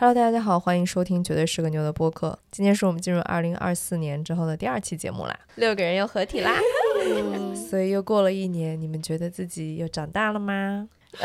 Hello，大家好，欢迎收听《绝对是个牛》的播客。今天是我们进入二零二四年之后的第二期节目啦，六个人又合体啦，所以又过了一年，你们觉得自己又长大了吗？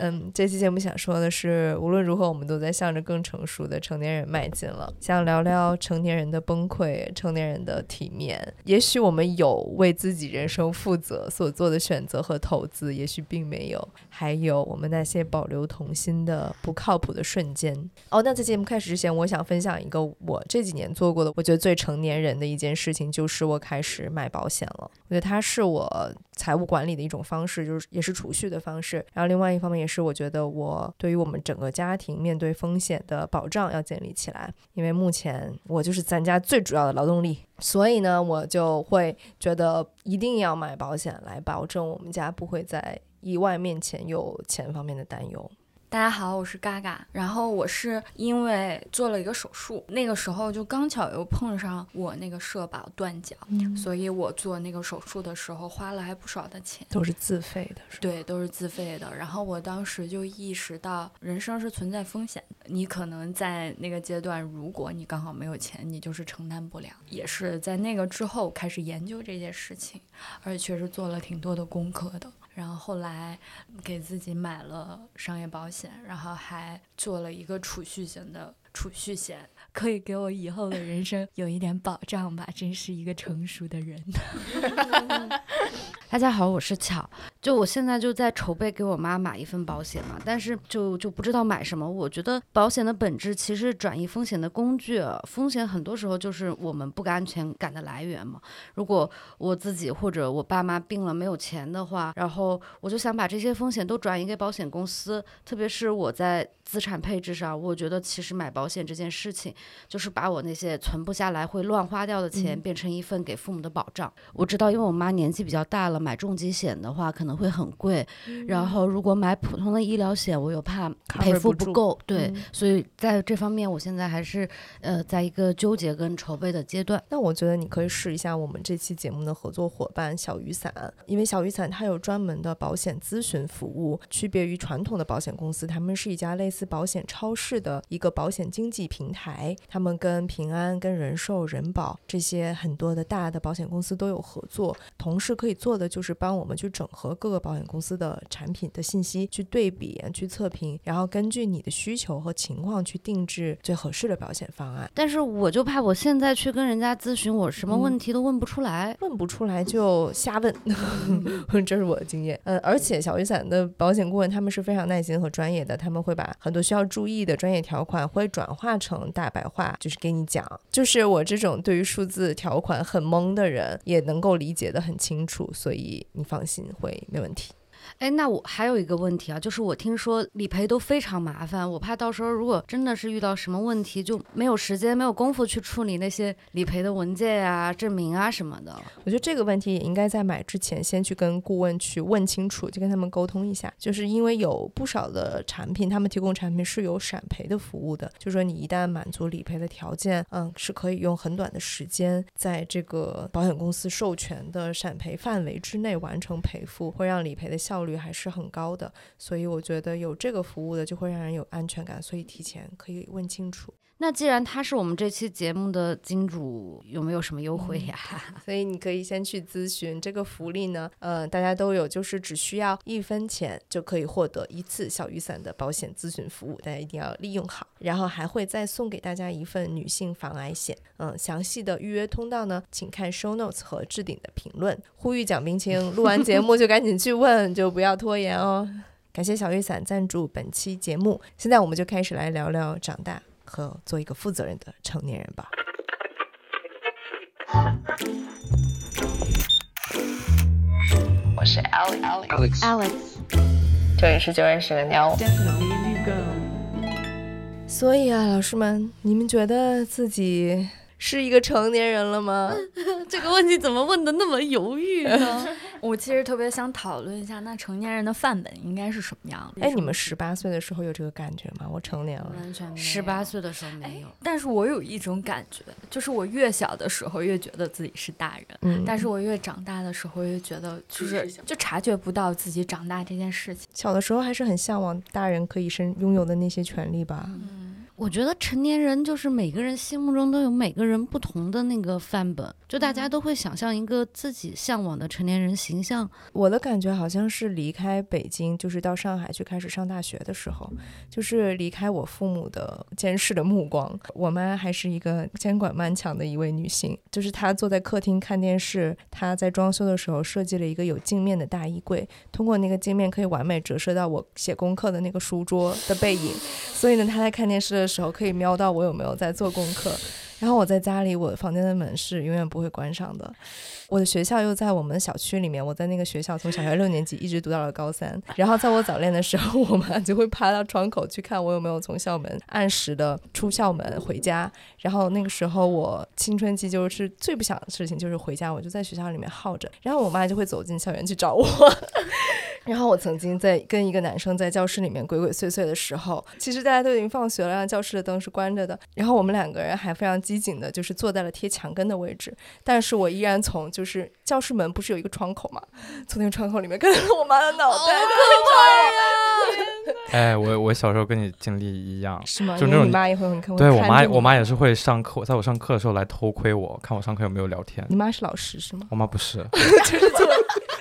嗯，这期节目想说的是，无论如何，我们都在向着更成熟的成年人迈进了。想聊聊成年人的崩溃，成年人的体面。也许我们有为自己人生负责所做的选择和投资，也许并没有。还有我们那些保留童心的不靠谱的瞬间。哦，那在节目开始之前，我想分享一个我这几年做过的，我觉得最成年人的一件事情，就是我开始买保险了。我觉得它是我财务管理的一种方式，就是也是储蓄的方式。然后另外一方面也是我觉得我对于我们整个家庭面对风险的保障要建立起来，因为目前我就是咱家最主要的劳动力，所以呢，我就会觉得一定要买保险来保证我们家不会在意外面前有钱方面的担忧。大家好，我是嘎嘎。然后我是因为做了一个手术，那个时候就刚巧又碰上我那个社保断缴，所以我做那个手术的时候花了还不少的钱，都是自费的是，对，都是自费的。然后我当时就意识到，人生是存在风险的。你可能在那个阶段，如果你刚好没有钱，你就是承担不了。也是在那个之后开始研究这件事情，而且确实做了挺多的功课的。然后后来给自己买了商业保险，然后还做了一个储蓄型的储蓄险，可以给我以后的人生有一点保障吧。真是一个成熟的人。大家好，我是巧。就我现在就在筹备给我妈买一份保险嘛，但是就就不知道买什么。我觉得保险的本质其实转移风险的工具，风险很多时候就是我们不安全感的来源嘛。如果我自己或者我爸妈病了没有钱的话，然后我就想把这些风险都转移给保险公司，特别是我在资产配置上，我觉得其实买保险这件事情就是把我那些存不下来会乱花掉的钱变成一份给父母的保障。我知道，因为我妈年纪比较大了。买重疾险的话可能会很贵，然后如果买普通的医疗险，我又怕赔付不够，对，所以在这方面我现在还是呃在一个纠结跟筹备的阶段。那我觉得你可以试一下我们这期节目的合作伙伴小雨伞，因为小雨伞它有专门的保险咨询服务，区别于传统的保险公司，他们是一家类似保险超市的一个保险经纪平台，他们跟平安、跟人寿、人保这些很多的大的保险公司都有合作，同时可以做的。就是帮我们去整合各个保险公司的产品的信息，去对比、去测评，然后根据你的需求和情况去定制最合适的保险方案。但是我就怕我现在去跟人家咨询，我什么问题都问不出来，问不出来就瞎问，这是我的经验。嗯，而且小雨伞的保险顾问他们是非常耐心和专业的，他们会把很多需要注意的专业条款会转化成大白话，就是给你讲。就是我这种对于数字条款很懵的人，也能够理解的很清楚，所以。你放心，会没问题。哎，那我还有一个问题啊，就是我听说理赔都非常麻烦，我怕到时候如果真的是遇到什么问题，就没有时间、没有功夫去处理那些理赔的文件啊、证明啊什么的。我觉得这个问题也应该在买之前先去跟顾问去问清楚，就跟他们沟通一下。就是因为有不少的产品，他们提供产品是有闪赔的服务的，就说你一旦满足理赔的条件，嗯，是可以用很短的时间，在这个保险公司授权的闪赔范围之内完成赔付，会让理赔的效率。率还是很高的，所以我觉得有这个服务的就会让人有安全感，所以提前可以问清楚。那既然他是我们这期节目的金主，有没有什么优惠呀？所以你可以先去咨询这个福利呢。呃，大家都有，就是只需要一分钱就可以获得一次小雨伞的保险咨询服务，大家一定要利用好。然后还会再送给大家一份女性防癌险。嗯，详细的预约通道呢，请看 show notes 和置顶的评论。呼吁蒋冰清录完节目就赶紧去问，就不要拖延哦。感谢小雨伞赞助本期节目。现在我们就开始来聊聊长大。和做一个负责任的成年人吧。我是 Alex，Alex，这里是九认识的鸟。所以啊，老师们，你们觉得自己是一个成年人了吗？这个问题怎么问的那么犹豫呢？我其实特别想讨论一下，那成年人的范本应该是什么样的？哎，你们十八岁的时候有这个感觉吗？我成年了，完全没有十八岁的时候没有，但是我有一种感觉，就是我越小的时候越觉得自己是大人，嗯，但是我越长大的时候越觉得就是就察觉不到自己长大这件事情。小的时候还是很向往大人可以身拥有的那些权利吧。嗯我觉得成年人就是每个人心目中都有每个人不同的那个范本，就大家都会想象一个自己向往的成年人形象。我的感觉好像是离开北京，就是到上海去开始上大学的时候，就是离开我父母的监视的目光。我妈还是一个监管蛮强的一位女性，就是她坐在客厅看电视，她在装修的时候设计了一个有镜面的大衣柜，通过那个镜面可以完美折射到我写功课的那个书桌的背影，所以呢，她在看电视的时候可以瞄到我有没有在做功课。然后我在家里，我房间的门是永远不会关上的。我的学校又在我们小区里面，我在那个学校从小学六年级一直读到了高三。然后在我早恋的时候，我妈就会爬到窗口去看我有没有从校门按时的出校门回家。然后那个时候我青春期就是最不想的事情就是回家，我就在学校里面耗着。然后我妈就会走进校园去找我。然后我曾经在跟一个男生在教室里面鬼鬼祟祟的时候，其实大家都已经放学了，教室的灯是关着的。然后我们两个人还非常机警的，就是坐在了贴墙根的位置。但是我依然从就是教室门不是有一个窗口嘛，从那个窗口里面 看到我妈的脑袋在找 哎，我我小时候跟你经历一样我，，是吗？就那种你妈也会很看，对我妈我妈也是会上课，在我上课的时候来偷窥我，看我上课有没有聊天。你妈是老师是吗？我妈不是，就是做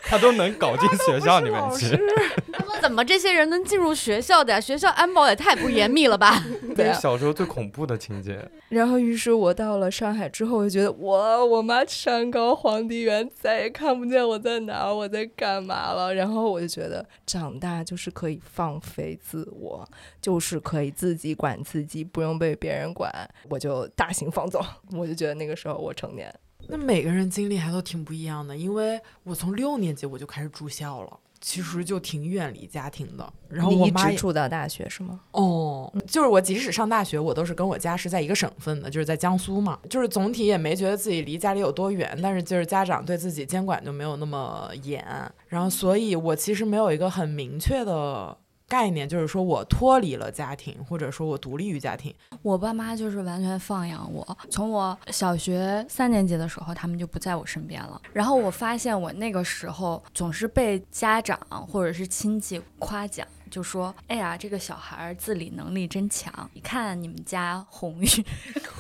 她都能搞进学校里面去。怎么这些人能进入学校的呀？学校安保也太不严密了吧？对啊小时候最恐怖的情节。然后，于是我到了上海之后，我就觉得哇，我妈山高皇帝远，再也看不见我在哪儿，我在干嘛了。然后我就觉得长大就是可以放飞自我，就是可以自己管自己，不用被别人管，我就大型放纵。我就觉得那个时候我成年。那每个人经历还都挺不一样的，因为我从六年级我就开始住校了，其实就挺远离家庭的。然后我妈住到大学是吗？哦，就是我即使上大学，我都是跟我家是在一个省份的，就是在江苏嘛。就是总体也没觉得自己离家里有多远，但是就是家长对自己监管就没有那么严，然后所以我其实没有一个很明确的。概念就是说我脱离了家庭，或者说我独立于家庭。我爸妈就是完全放养我，从我小学三年级的时候，他们就不在我身边了。然后我发现我那个时候总是被家长或者是亲戚夸奖，就说：“哎呀，这个小孩儿自理能力真强，你看你们家红玉，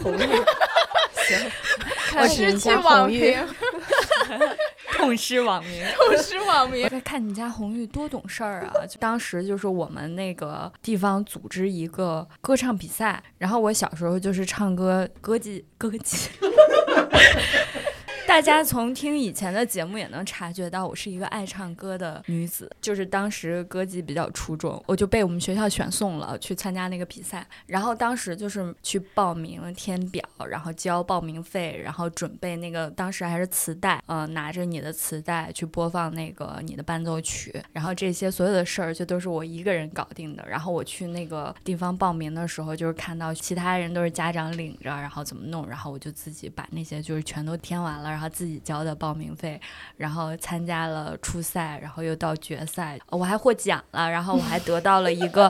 红玉，看你们家红玉，痛失网名。”痛失网名我。在看你家红玉多懂事儿啊！就当时就是我们那个地方组织一个歌唱比赛，然后我小时候就是唱歌歌姬歌姬。大家从听以前的节目也能察觉到，我是一个爱唱歌的女子。就是当时歌技比较出众，我就被我们学校选送了去参加那个比赛。然后当时就是去报名、填表，然后交报名费，然后准备那个当时还是磁带，呃，拿着你的磁带去播放那个你的伴奏曲。然后这些所有的事儿就都是我一个人搞定的。然后我去那个地方报名的时候，就是看到其他人都是家长领着，然后怎么弄，然后我就自己把那些就是全都填完了，然后自己交的报名费，然后参加了初赛，然后又到决赛，呃我还获奖了，然后我还得到了一个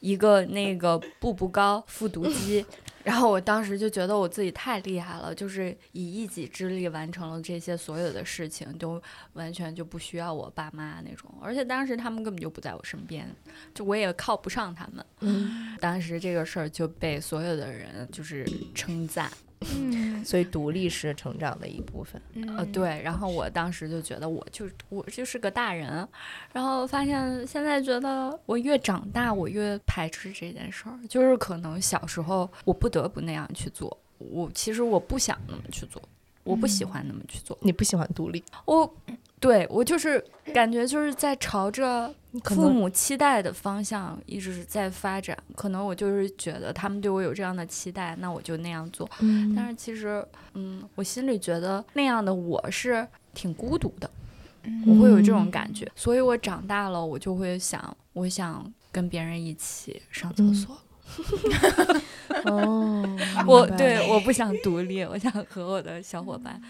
一个那个步步高复读机。然后我当时就觉得我自己太厉害了，就是以一己之力完成了这些所有的事情，都完全就不需要我爸妈那种。而且当时他们根本就不在我身边，就我也靠不上他们。嗯，当时这个事儿就被所有的人就是称赞。嗯。所以独立是成长的一部分。呃，对，然后我当时就觉得我就我就是个大人，然后发现现在觉得我越长大，我越排斥这件事儿，就是可能小时候我不得不那样去做，我其实我不想那么去做，我不喜欢那么去做，你不喜欢独立，我对我就是感觉就是在朝着父母期待的方向一直在发展，可能我就是觉得他们对我有这样的期待，那我就那样做。嗯但是其实，嗯，我心里觉得那样的我是挺孤独的，我会有这种感觉，所以我长大了，我就会想，我想跟别人一起上厕嗯所。哦，我对我不想独立，我想和我的小伙伴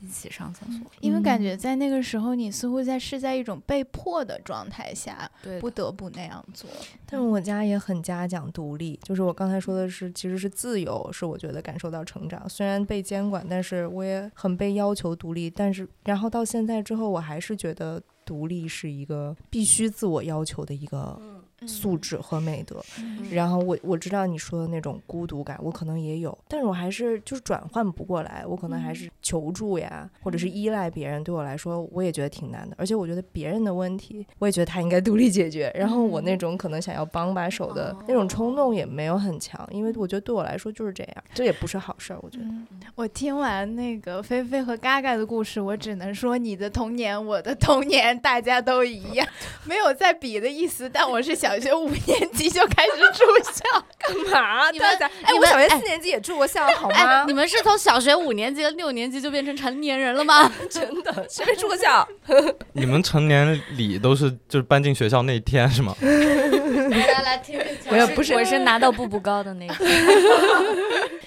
一起上厕所。因为感觉在那个时候，你似乎在是在一种被迫的状态下，对不得不那样做。但是我家也很嘉奖独立，就是我刚才说的是，其实是自由，是我觉得感受到成长。虽然被监管，但是我也很被要求独立。但是然后到现在之后，我还是觉得独立是一个必须自我要求的一个素质和美德。然后我我知道你说的那种孤独感，我可能也有，但是我还是就是转换不过来，我可能还是求助呀，或者是依赖别人，对我来说我也觉得挺难的。而且我觉得别人的问题，我也觉得他应该独立解决。然后我那种可能想要帮把手的那种冲动也没有很强，因为我觉得对我来说就是这样，这也不是好事儿，我觉得。嗯，我听完那个菲菲和嘎嘎的故事，我只能说你的童年，我的童年，大家都一样，没有在比的意思。但我是小学五年级就开始住校，干嘛？你们哎，我小学哎四年级也住过校，好哎，吗你？们是从小学五年级、六年级就变成成年人了吗？真的，谁没住过校？你们成年礼都是就是搬进学校那一天是吗？来来听没有不是我是拿到步步高的那个。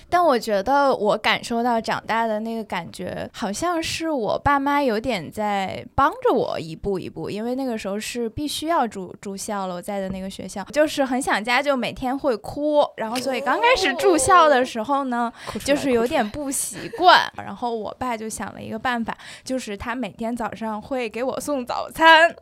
但我觉得我感受到长大的那个感觉，好像是我爸妈有点在帮着我一步一步，因为那个时候是必须要住住校了，我在的那个学校就是很想家，就每天会哭，然后所以刚开始住校的时候呢，就是有点不习惯，然后我爸就想了一个办法，就是他每天早上会给我送早餐，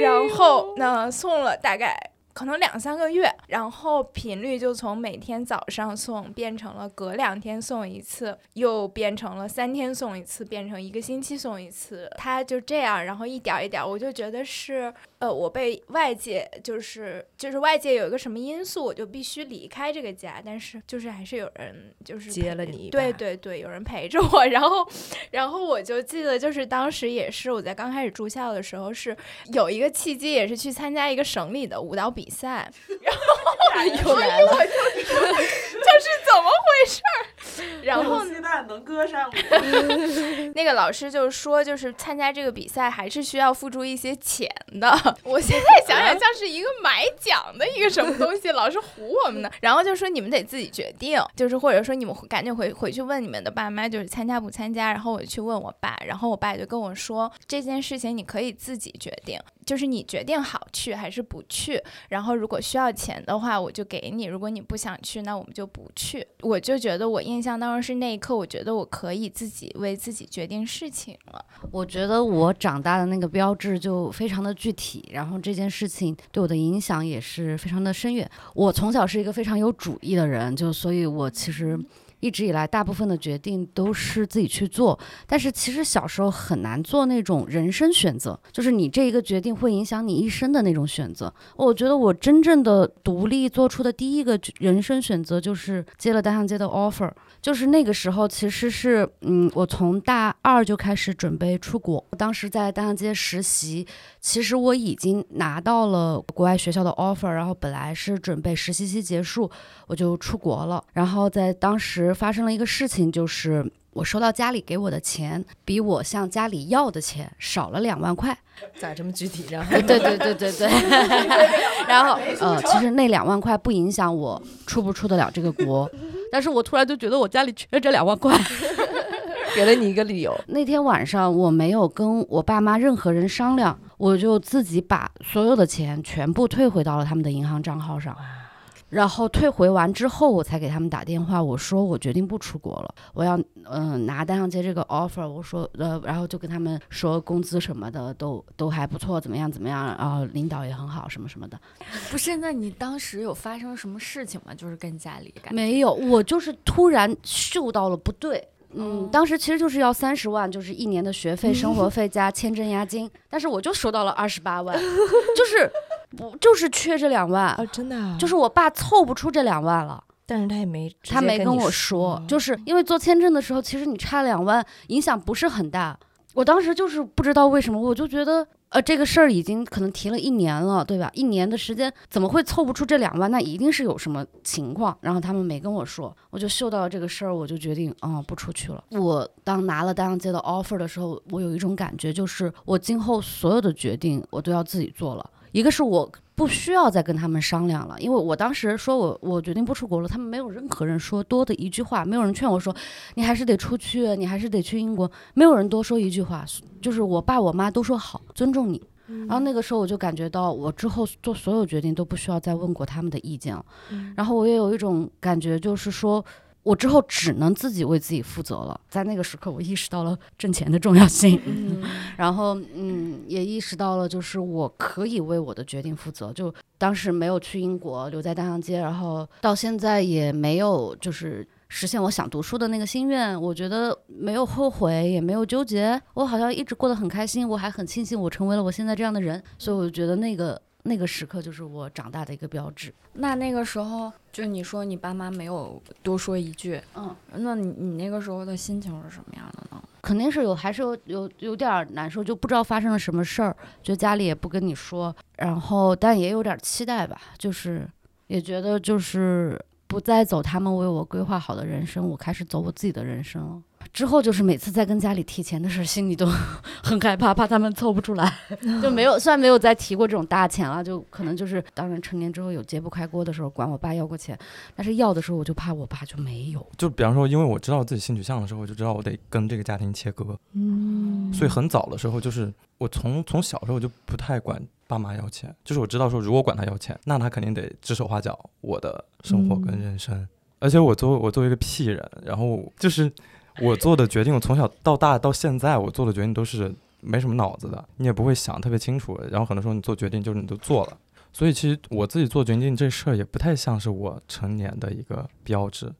然后呢送了大概。可能两三个月，然后频率就从每天早上送变成了隔两天送一次，又变成了三天送一次，变成一个星期送一次。他就这样，然后一点儿一点儿，我就觉得是呃，我被外界就是就是外界有一个什么因素，我就必须离开这个家，但是就是还是有人就是接了你对对对，有人陪着我，然后然后我就记得就是当时也是我在刚开始住校的时候是有一个契机，也是去参加一个省里的舞蹈比赛，然后又来了，就是怎么回事儿？然后鸡蛋能搁上 那个老师就说，就是参加这个比赛还是需要付出一些钱的。我现在想想，像是一个买奖的一个什么东西，老是唬我们呢。然后就说你们得自己决定，就是或者说你们赶紧回回去问你们的爸妈，就是参加不参加。然后我就去问我爸，然后我爸就跟我说，这件事情你可以自己决定，就是你决定好去还是不去。然然后如果需要钱的话，我就给你；如果你不想去，那我们就不去。我就觉得我印象当中是那一刻，我觉得我可以自己为自己决定事情了。我觉得我长大的那个标志就非常的具体，然后这件事情对我的影响也是非常的深远。我从小是一个非常有主意的人，就所以，我其实一直以来大部分的决定都是自己去做。但是其实小时候很难做那种人生选择，就是你这一个决定会影响你一生的那种选择。我觉得我真正的独立做出的第一个人生选择就是接了单向街的 offer。就是那个时候，其实是，嗯，我从大二就开始准备出国。当时在单向街实习，其实我已经拿到了国外学校的 offer，然后本来是准备实习期结束我就出国了。然后在当时发生了一个事情，就是我收到家里给我的钱，比我向家里要的钱少了两万块。咋这么具体？然后对对对对对。然后呃，其实那两万块不影响我出不出得了这个国，但是我突然就觉得我家里缺这两万块。给了你一个理由，那天晚上我没有跟我爸妈任何人商量，我就自己把所有的钱全部退回到了他们的银行账号上。然后退回完之后，我才给他们打电话，我说我决定不出国了，我要嗯、拿单向街这个 offer，我说呃，然后就跟他们说工资什么的都都还不错，怎么样怎么样，然后领导也很好什么什么的。不是，那你当时有发生什么事情吗？就是跟家里感没有，我就是突然嗅到了不对。嗯，当时其实就是要三十万，就是一年的学费、生活 费加签证押金，但是我就收到了二十八万，就是不就是缺这两万，啊，真的、啊，就是我爸凑不出这两万了，但是他也没，他没跟我说，就是因为做签证的时候，其实你差两万影响不是很大，我当时就是不知道为什么，我就觉得。呃，这个事儿已经可能提了一年了，对吧？一年的时间怎么会凑不出这两万？那一定是有什么情况。然后他们没跟我说，我就嗅到了这个事儿，我就决定，嗯，不出去了。我当拿了单向街的 offer 的时候，我有一种感觉，就是我今后所有的决定我都要自己做了。一个是我不需要再跟他们商量了，因为我当时说我我决定不出国了，他们没有任何人说多的一句话，没有人劝我说你还是得出去，你还是得去英国，没有人多说一句话，就是我爸我妈都说好，尊重你。然后那个时候我就感觉到，我之后做所有决定都不需要再问过他们的意见了。然后我也有一种感觉，就是说我之后只能自己为自己负责了。在那个时刻，我意识到了挣钱的重要性，然后嗯，也意识到了就是我可以为我的决定负责。就当时没有去英国，留在大洋街，然后到现在也没有就是。实现我想读书的那个心愿，我觉得没有后悔，也没有纠结，我好像一直过得很开心，我还很庆幸我成为了我现在这样的人，所以我觉得那个那个时刻就是我长大的一个标志。那那个时候，就你说你爸妈没有多说一句，嗯，那你你那个时候的心情是什么样的呢？肯定是有，还是有有有点难受，就不知道发生了什么事儿，就家里也不跟你说，然后但也有点期待吧，就是也觉得就是。不再走他们为我规划好的人生，我开始走我自己的人生了。之后就是每次在跟家里提钱的事，心里都 很害怕，怕他们凑不出来，就没有虽然没有再提过这种大钱了，就可能就是当然成年之后有揭不开锅的时候，管我爸要过钱，但是要的时候我就怕我爸就没有。就比方说，因为我知道自己性取向的时候，我就知道我得跟这个家庭切割，嗯，所以很早的时候，就是我从从小时候就不太管爸妈要钱，就是我知道说，如果管他要钱，那他肯定得指手画脚我的生活跟人生。而且我作为我作为一个屁人，然后就是我做的决定，我从小到大到现在我做的决定都是没什么脑子的，你也不会想特别清楚。然后很多时候你做决定就是你都做了，所以其实我自己做决定这事儿也不太像是我成年的一个标志。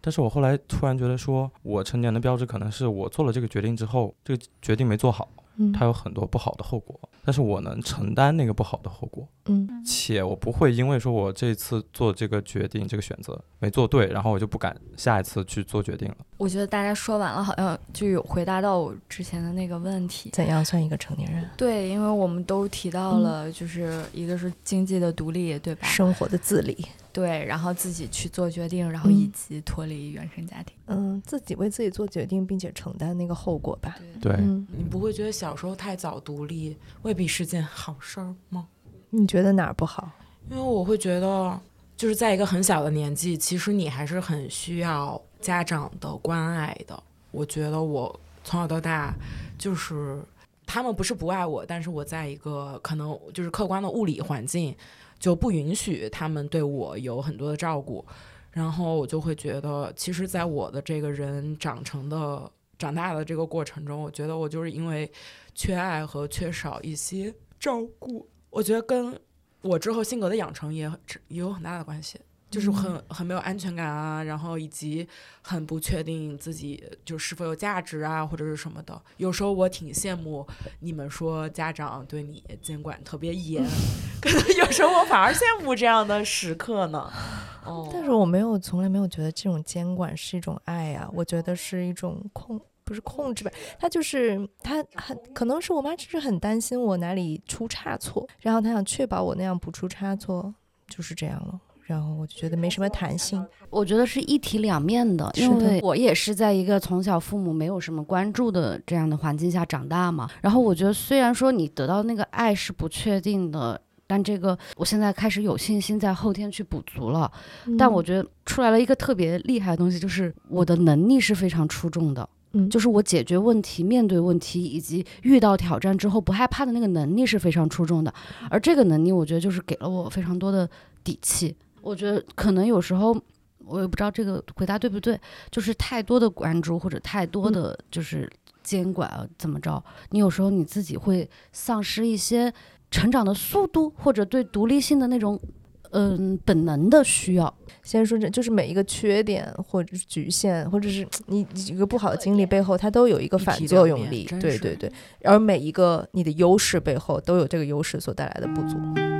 但是我后来突然觉得说，我成年的标志可能是我做了这个决定之后，这个决定没做好。它有很多不好的后果，但是我能承担那个不好的后果，嗯，且我不会因为说我这次做这个决定、这个选择没做对，然后我就不敢下一次去做决定了。我觉得大家说完了，好像就有回答到我之前的那个问题。怎样算一个成年人？对，因为我们都提到了，就是一个是经济的独立，对吧？生活的自理，对，然后自己去做决定，然后以及脱离原生家庭。嗯，自己为自己做决定，并且承担那个后果吧。对，嗯，你不会觉得小时候太早独立未必是件好事儿吗？你觉得哪儿不好？因为我会觉得，就是在一个很小的年纪，其实你还是很需要家长的关爱的。我觉得我从小到大，就是他们不是不爱我，但是我在一个可能就是客观的物理环境就不允许他们对我有很多的照顾，然后我就会觉得，其实，在我的这个人长成的、长大的这个过程中，我觉得我就是因为缺爱和缺少一些照顾，我觉得跟我之后性格的养成也也有很大的关系。就是很很没有安全感啊，然后以及很不确定自己就是否有价值啊，或者是什么的。有时候我挺羡慕你们说家长对你监管特别严，可能有时候我反而羡慕这样的时刻呢。哦，但是我没有，从来没有觉得这种监管是一种爱呀、我觉得是一种控，不是控制吧？他就是他很可能是我妈，只是很担心我哪里出差错，然后她想确保我那样不出差错，就是这样了。然后我就觉得没什么弹性。我觉得是一体两面的，因为我也是在一个从小父母没有什么关注的这样的环境下长大嘛。然后我觉得，虽然说你得到那个爱是不确定的，但这个我现在开始有信心在后天去补足了。但我觉得出来了一个特别厉害的东西，就是我的能力是非常出众的。嗯就是我解决问题、面对问题以及遇到挑战之后不害怕的那个能力是非常出众的，而这个能力我觉得就是给了我非常多的底气。我觉得可能有时候我也不知道这个回答对不对，就是太多的关注或者太多的就是监管啊，怎么着，你有时候你自己会丧失一些成长的速度，或者对独立性的那种嗯本能的需要。先说这就是每一个缺点或者是局限，或者是你一个不好的经历背后，它都有一个反作用力。对对对，而每一个你的优势背后都有这个优势所带来的不足。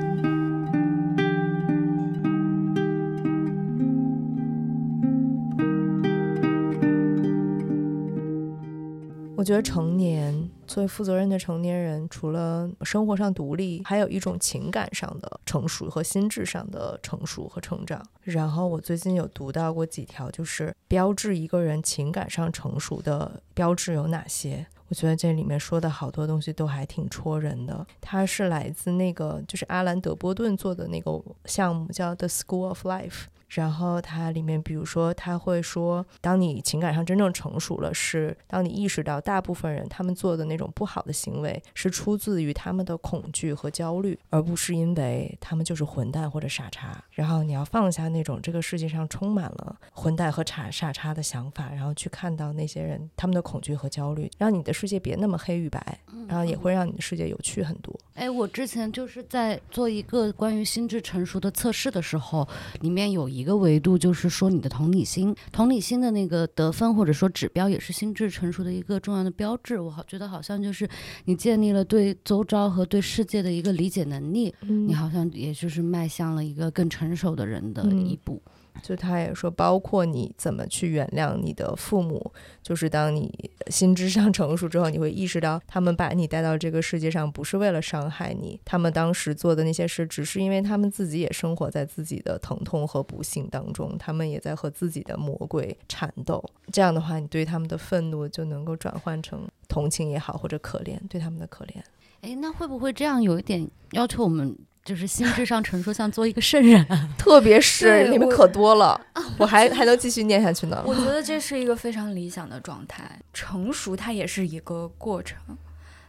我觉得成年作为负责任的成年人，除了生活上独立，还有一种情感上的成熟和心智上的成熟和成长。然后我最近有读到过几条，就是标志一个人情感上成熟的标志有哪些。我觉得这里面说的好多东西都还挺戳人的。它是来自那个就是阿兰·德波顿做的那个项目，叫 The School of Life。然后它里面，比如说，他会说，当你情感上真正成熟了，是当你意识到大部分人他们做的那种不好的行为是出自于他们的恐惧和焦虑，而不是因为他们就是混蛋或者傻叉。然后你要放下那种这个世界上充满了混蛋和傻傻叉的想法，然后去看到那些人他们的恐惧和焦虑，让你的世界别那么黑与白，然后也会让你的世界有趣很多。哎，我之前就是在做一个关于心智成熟的测试的时候，里面有一个维度，就是说你的同理心，同理心的那个得分或者说指标，也是心智成熟的一个重要的标志。我好觉得好像就是你建立了对周遭和对世界的一个理解能力，你好像也就是迈向了一个更成熟的人的一步。就他也说，包括你怎么去原谅你的父母，就是当你心智上 成熟之后，你会意识到他们把你带到这个世界上不是为了伤害你，他们当时做的那些事，只是因为他们自己也生活在自己的疼痛和不幸当中，他们也在和自己的魔鬼缠斗。这样的话，你对他们的愤怒就能够转换成同情也好，或者可怜，对他们的可怜。哎，那会不会这样有一点要求我们？就是心智上成熟，像做一个圣人，特别是你们可多了，我还还能继续念下去呢。我觉得这是一个非常理想的状态。成熟它也是一个过程，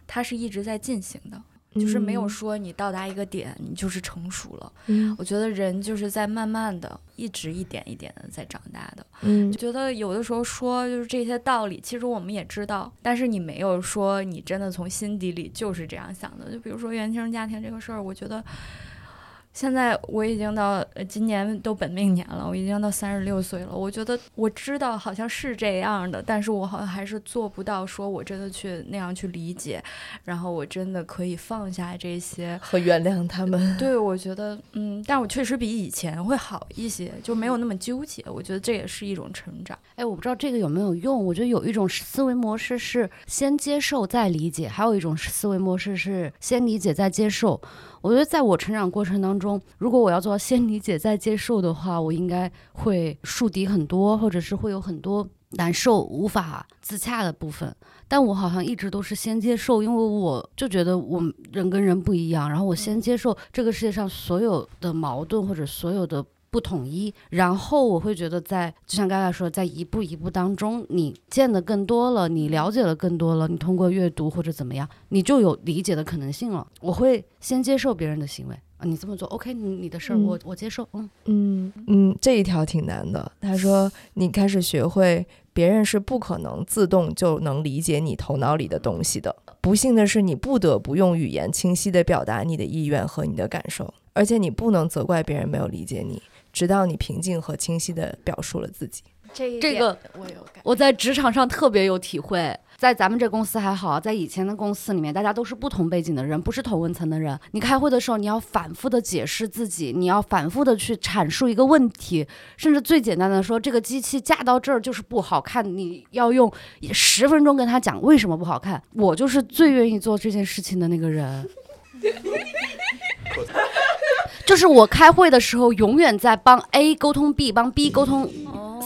它是一直在进行的，就是没有说你到达一个点你就是成熟了。嗯我觉得人就是在慢慢的，一直一点一点的在长大的。嗯就觉得有的时候说就是这些道理，其实我们也知道，但是你没有说你真的从心底里就是这样想的。就比如说原生家庭这个事儿，我觉得现在我已经到呃今年都本命年了，我已经到三十六岁了。我觉得我知道好像是这样的，但是我好像还是做不到，说我真的去那样去理解，然后我真的可以放下这些。和原谅他们。对，我觉得，嗯，但我确实比以前会好一些，就没有那么纠结。我觉得这也是一种成长。哎，我不知道这个有没有用。我觉得有一种思维模式是先接受再理解，还有一种思维模式是先理解再接受。我觉得在我成长过程当中，如果我要做到先理解再接受的话，我应该会树敌很多，或者是会有很多难受、无法自洽的部分。但我好像一直都是先接受，因为我就觉得我们人跟人不一样，然后我先接受这个世界上所有的矛盾或者所有的不统一，然后我会觉得在，就像刚才说，在一步一步当中，你见的更多了，你了解了更多了，你通过阅读或者怎么样，你就有理解的可能性了。我会先接受别人的行为啊，你这么做，OK，你你的事儿，嗯我我接受，嗯，嗯嗯，这一条挺难的。他说，你开始学会别人是不可能自动就能理解你头脑里的东西的。不幸的是，你不得不用语言清晰的表达你的意愿和你的感受，而且你不能责怪别人没有理解你，直到你平静和清晰地表述了自己。这一点这个我有感。我在职场上特别有体会，在咱们这公司还好，在以前的公司里面，大家都是不同背景的人，不是同温层的人。你开会的时候，你要反复的解释自己，你要反复的去阐述一个问题，甚至最简单的说，这个机器架到这儿就是不好看，你要用十分钟跟他讲为什么不好看。我就是最愿意做这件事情的那个人。就是我开会的时候，永远在帮 A 沟通 B，帮 B 沟通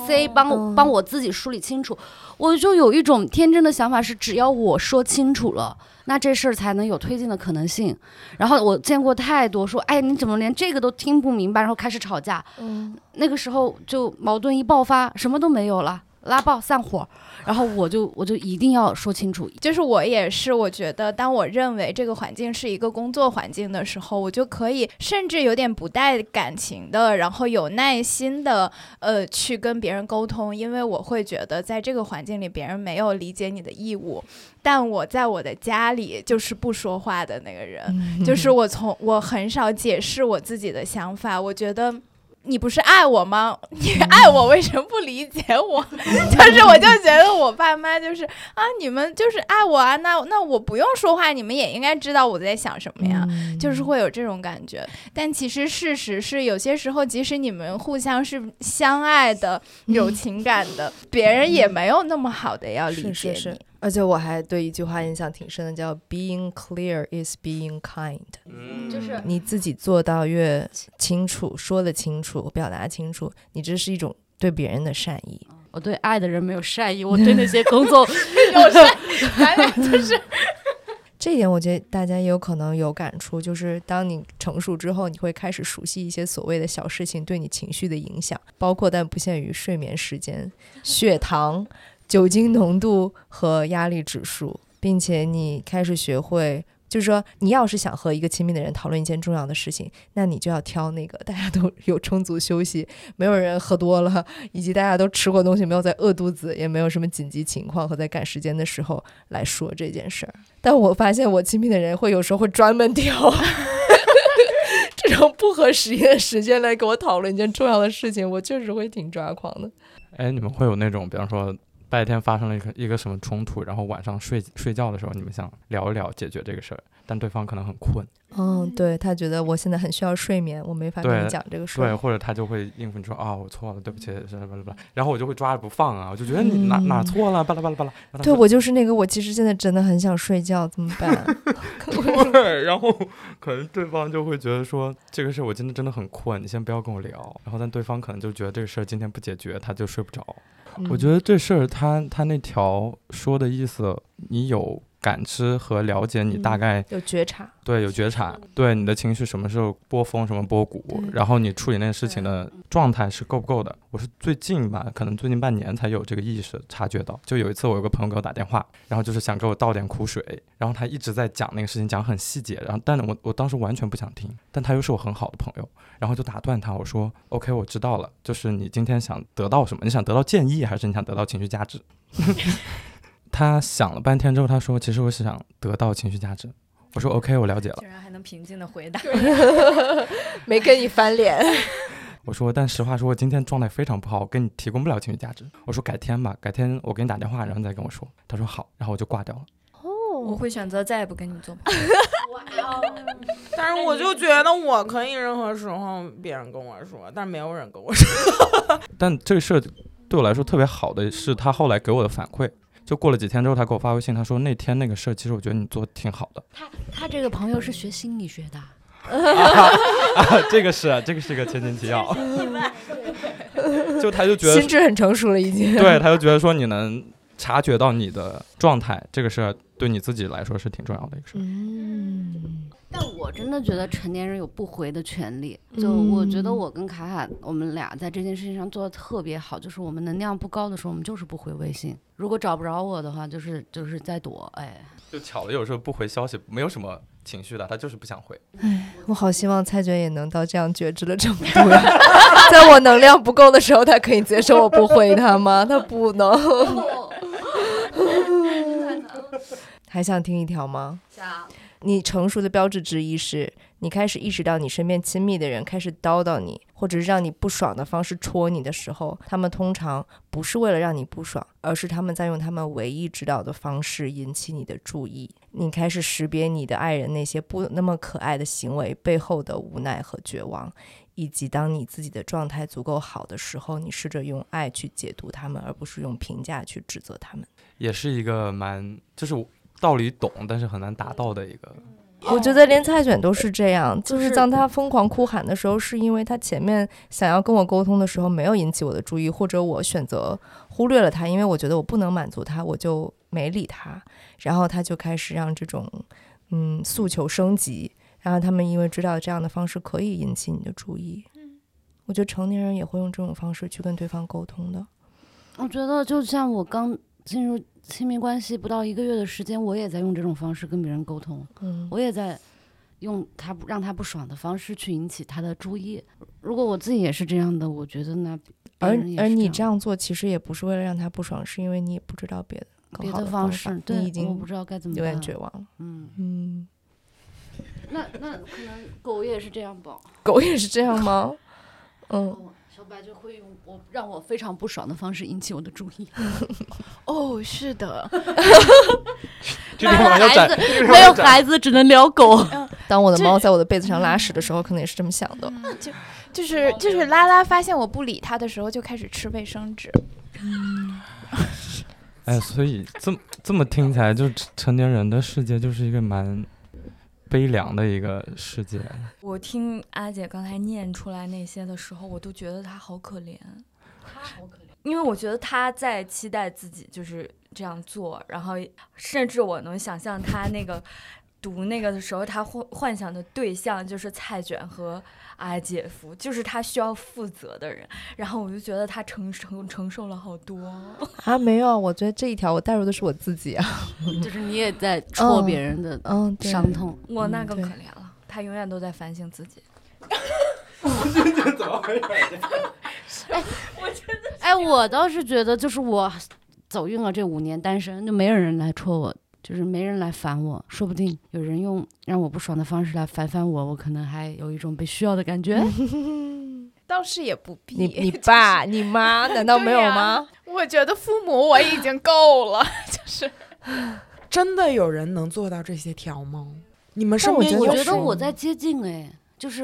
C，帮帮我自己梳理清楚。我就有一种天真的想法是，只要我说清楚了，那这事儿才能有推进的可能性。然后我见过太多说，哎，你怎么连这个都听不明白，然后开始吵架。嗯那个时候就矛盾一爆发，什么都没有了，拉爆散伙。然后我就我就一定要说清楚。就是我也是，我觉得当我认为这个环境是一个工作环境的时候，我就可以甚至有点不带感情的，然后有耐心的，呃，去跟别人沟通，因为我会觉得在这个环境里，别人没有理解你的义务。但我在我的家里就是不说话的那个人，嗯 就是我从我很少解释我自己的想法，我觉得。你不是爱我吗？你爱我为什么不理解我？就是我就觉得我爸妈就是啊，你们就是爱我啊，那那我不用说话，你们也应该知道我在想什么呀。嗯就是会有这种感觉，但其实事实是，有些时候即使你们互相是相爱的、有情感的，别人也没有那么好的要理解你。是是是，而且我还对一句话印象挺深的，叫 “Being clear is being kind”。就是你自己做到越清楚，说得清楚，表达清楚，你这是一种对别人的善意。我对爱的人没有善意，我对那些 工作有善意，就是 这一点我觉得大家也有可能有感触，就是当你成熟之后，你会开始熟悉一些所谓的小事情对你情绪的影响，包括但不限于睡眠时间、血糖、酒精浓度和压力指数，并且你开始学会。就是说，你要是想和一个亲密的人讨论一件重要的事情，那你就要挑那个大家都有充足休息，没有人喝多了，以及大家都吃过东西，没有在饿肚子，也没有什么紧急情况和在赶时间的时候来说这件事儿。但我发现我亲密的人会有时候会专门挑 这种不合时宜的时间来跟我讨论一件重要的事情，我确实会挺抓狂的。哎，你们会有那种，比方说白天发生了一个一个什么冲突，然后晚上睡睡觉的时候，你们想聊一聊解决这个事儿，但对方可能很困，嗯，对他觉得我现在很需要睡眠，我没法跟你讲这个事儿对，或者他就会应付你说啊，我错了，对不起，是巴拉巴拉，然后我就会抓着不放啊，我就觉得你哪、哪嗯错了，巴拉巴拉巴拉，对我就是那个，我其实现在真的很想睡觉，怎么办？对，然后可能对方就会觉得说这个事儿我今天真的很困，你先不要跟我聊。然后但对方可能就觉得这个事儿今天不解决，他就睡不着。我觉得得这事儿他他那条说的意思，你有感知和了解，你大嗯概、有觉察，对有觉察，对你的情绪什么时候波峰，什么波谷，然后你处理那个事情的状态是够不够的。我是最近吧，可能最近半年才有这个意识察觉到。就有一次我有个朋友给我打电话，然后就是想给我倒点苦水，然后他一直在讲那个事情，讲很细节，然后但是我我当时完全不想听，但他又是我很好的朋友，然后就打断他，我说 OK，我知道了，就是你今天想得到什么？你想得到建议，还是你想得到情绪价值？他想了半天之后，他说：“其实我是想得到情绪价值。”我说：“OK，我了解了。居然还能平静的回答，没跟你翻脸。”我说：“但实话说，我今天状态非常不好，我给你提供不了情绪价值。”我说：“改天吧，改天我给你打电话，然后你再跟我说。”他说：“好。”然后我就挂掉了。我会选择再也不跟你做朋友。但是我就觉得我可以任何时候别人跟我说，但是没有人跟我说。但这个事儿对我来说特别好的是，他后来给我的反馈。就过了几天之后，他给我发微信，他说那天那个事儿，其实我觉得你做的挺好的。他他这个朋友是学心理学的，啊，这个是这个是个前情提要。就他就觉得心智很成熟了，已经。对，他就觉得说你能察觉到你的状态，这个事儿对你自己来说是挺重要的一个事儿。嗯，但我真的觉得成年人有不回的权利。就嗯我觉得我跟卡卡，我们俩在这件事情上做的特别好，就是我们能量不高的时候，我们就是不回微信。如果找不着我的话，就是就是在躲。哎，就巧了，有时候不回消息，没有什么情绪的，他就是不想回。哎我好希望蔡娟也能到这样觉知的程度呀，在我能量不够的时候，他可以接受我不回他吗？他不能。还想听一条吗？想你成熟的标志之一是，你开始意识到你身边亲密的人开始叨叨你，或者是让你不爽的方式戳你的时候，他们通常不是为了让你不爽，而是他们在用他们唯一知道的方式引起你的注意。你开始识别你的爱人那些不那么可爱的行为背后的无奈和绝望，以及当你自己的状态足够好的时候，你试着用爱去解读他们，而不是用评价去指责他们。也是一个蛮，就是道理懂，但是很难达到的一个。我觉得连菜卷都是这样，就是就是当他疯狂哭喊的时候，是因为他前面想要跟我沟通的时候没有引起我的注意，或者我选择忽略了他，因为我觉得我不能满足他，我就没理他，然后他就开始让这种嗯诉求升级，然后他们因为知道这样的方式可以引起你的注意，我觉得成年人也会用这种方式去跟对方沟通的。我觉得就像我刚进入亲密关系不到一个月的时间，我也在用这种方式跟别人沟通，嗯，我也在用他不让他不爽的方式去引起他的注意。如果我自己也是这样的，我觉得那而而你这样做，其实也不是为了让他不爽，是因为你也不知道别的更别的方式，对，你已经我不知道该怎么有点办。绝望了。嗯，嗯，那那可能狗也是这样吧。狗也是这样吗？嗯，就会用我让我非常不爽的方式引起我的注意。哦，是的，这地方要展，没有孩子只能聊狗。当我的猫在我的被子上拉屎的时候，可能也是这么想的。就就是就是拉拉发现我不理它的时候，就开始吃卫生纸。哎，所以这么这么听起来，就成年人的世界就是一个蛮悲凉的一个世界。我听阿姐刚才念出来那些的时候，我都觉得她好可怜。她好可怜因为我觉得她在期待自己就是这样做，然后甚至我能想象她那个读那个的时候，他幻幻想的对象就是蔡卷和阿姐夫，就是他需要负责的人。然后我就觉得他承承承受了好多。啊，没有，我觉得这一条我带入的是我自己啊。就是你也在戳别人的嗯，伤痛。我那更可怜了，他永远都在反省自己。这这怎么回事哎，我倒是觉得，就是我走运了这五年单身，就没有人来戳我，就是没人来烦我，说不定有人用让我不爽的方式来烦烦我，我可能还有一种被需要的感觉。倒是也不必。你你爸你妈 难道没有吗？我觉得父母我已经够了，就是真的有人能做到这些条吗？你们身但我觉得边有我觉得我在接近哎，就是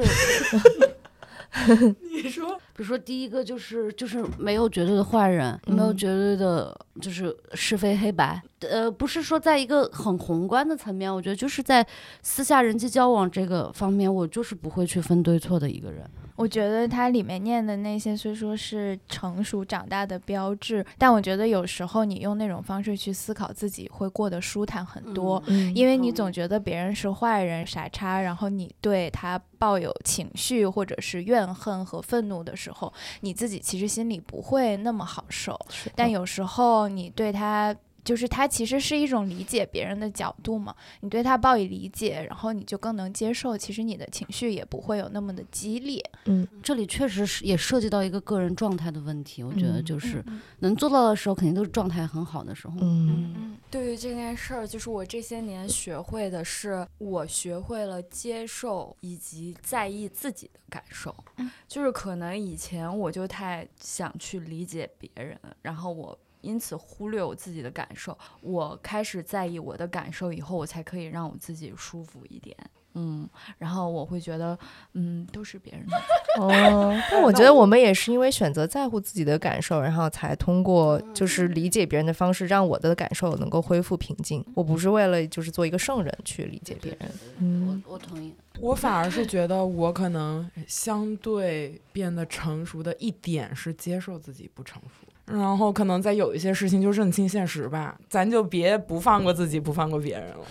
你说比如说第一个就是就是没有绝对的坏人，没有嗯绝对的就是是非黑白，呃，不是说在一个很宏观的层面，我觉得就是在私下人际交往这个方面，我就是不会去分对错的一个人。我觉得它里面念的那些虽说是成熟长大的标志，但我觉得有时候你用那种方式去思考自己，会过得舒坦很多。嗯因为你总觉得别人是坏人、傻叉，然后你对他抱有情绪或者是怨恨和愤怒的时候，你自己其实心里不会那么好受。但有时候你对他，就是它其实是一种理解别人的角度嘛，你对他报以理解，然后你就更能接受，其实你的情绪也不会有那么的激烈。嗯这里确实是也涉及到一个个人状态的问题，我觉得嗯就是能做到的时候，肯定都是状态很好的时候。嗯嗯，对于这件事儿，就是我这些年学会的是，我学会了接受以及在意自己的感受。就是可能以前我就太想去理解别人，然后我因此忽略我自己的感受。我开始在意我的感受以后，我才可以让我自己舒服一点。嗯，然后我会觉得，嗯，都是别人的 哦，但我觉得我们也是因为选择在乎自己的感受，然后才通过就是理解别人的方式，让我的感受能够恢复平静。我不是为了就是做一个圣人去理解别人。嗯我我同意。我反而是觉得我可能相对变得成熟的一点是接受自己不成熟，然后可能在有一些事情就认清现实吧，咱就别不放过自己，不放过别人了。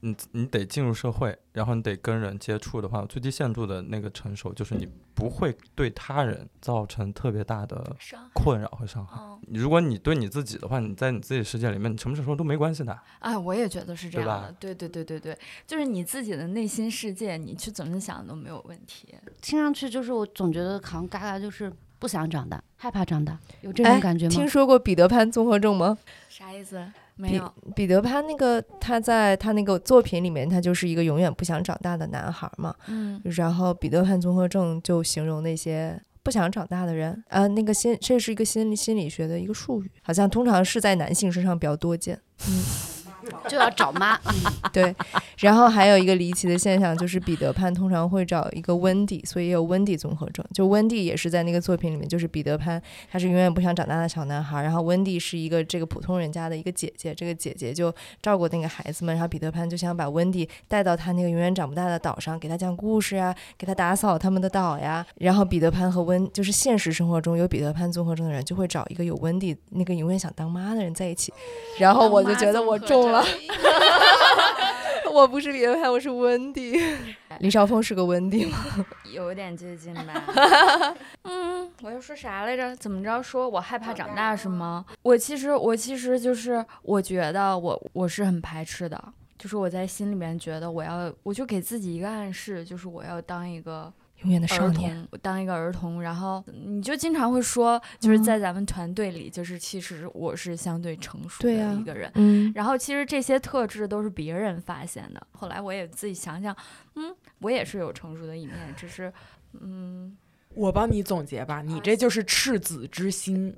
你你得进入社会，然后你得跟人接触的话，最低限度的那个成熟就是你不会对他人造成特别大的。困扰和伤害。嗯，如果你对你自己的话，你在你自己世界里面，你什么时候都没关系的。哎，我也觉得是这样的。对对对对对，就是你自己的内心世界，你去怎么想都没有问题。听上去就是我总觉得好像嘎嘎就是不想长大，害怕长大，有这种哎感觉吗？听说过彼得潘综合症吗？啥意思？没彼有。彼得潘那个他在他那个作品里面，他就是一个永远不想长大的男孩嘛。嗯然后彼得潘综合症就形容那些不想长大的人，呃，那个心这是一个心理心理学的一个术语，好像通常是在男性身上比较多见。就要找妈。对，然后还有一个离奇的现象就是彼得潘通常会找一个温蒂，所以也有温蒂综合症。就温蒂也是在那个作品里面，就是彼得潘他是永远不想长大的小男孩，然后温蒂是一个这个普通人家的一个姐姐，这个姐姐就照顾那个孩子们，然后彼得潘就想把温蒂带到他那个永远长不大的岛上，给他讲故事啊，给他打扫他们的岛呀。然后彼得潘和温就是现实生活中有彼得潘综合症的人，就会找一个有温蒂那个永远想当妈的人在一起，然后我就觉得我中了。我不是彼得潘，我是温迪。李少峰是个温迪吗？有点接近吧。嗯，我要说啥来着？怎么着说我害怕长大是吗？我其实我其实就是我觉得我我是很排斥的，就是我在心里面觉得我要我就给自己一个暗示，就是我要当一个永远的少年。童，当一个儿童，然后你就经常会说，就是在咱们团队里，就是其实我是相对成熟的一个人。嗯，然后其实这些特质都是别人发现的。后来我也自己想想，嗯，我也是有成熟的一面，只是，嗯，我帮你总结吧，你这就是赤子之心。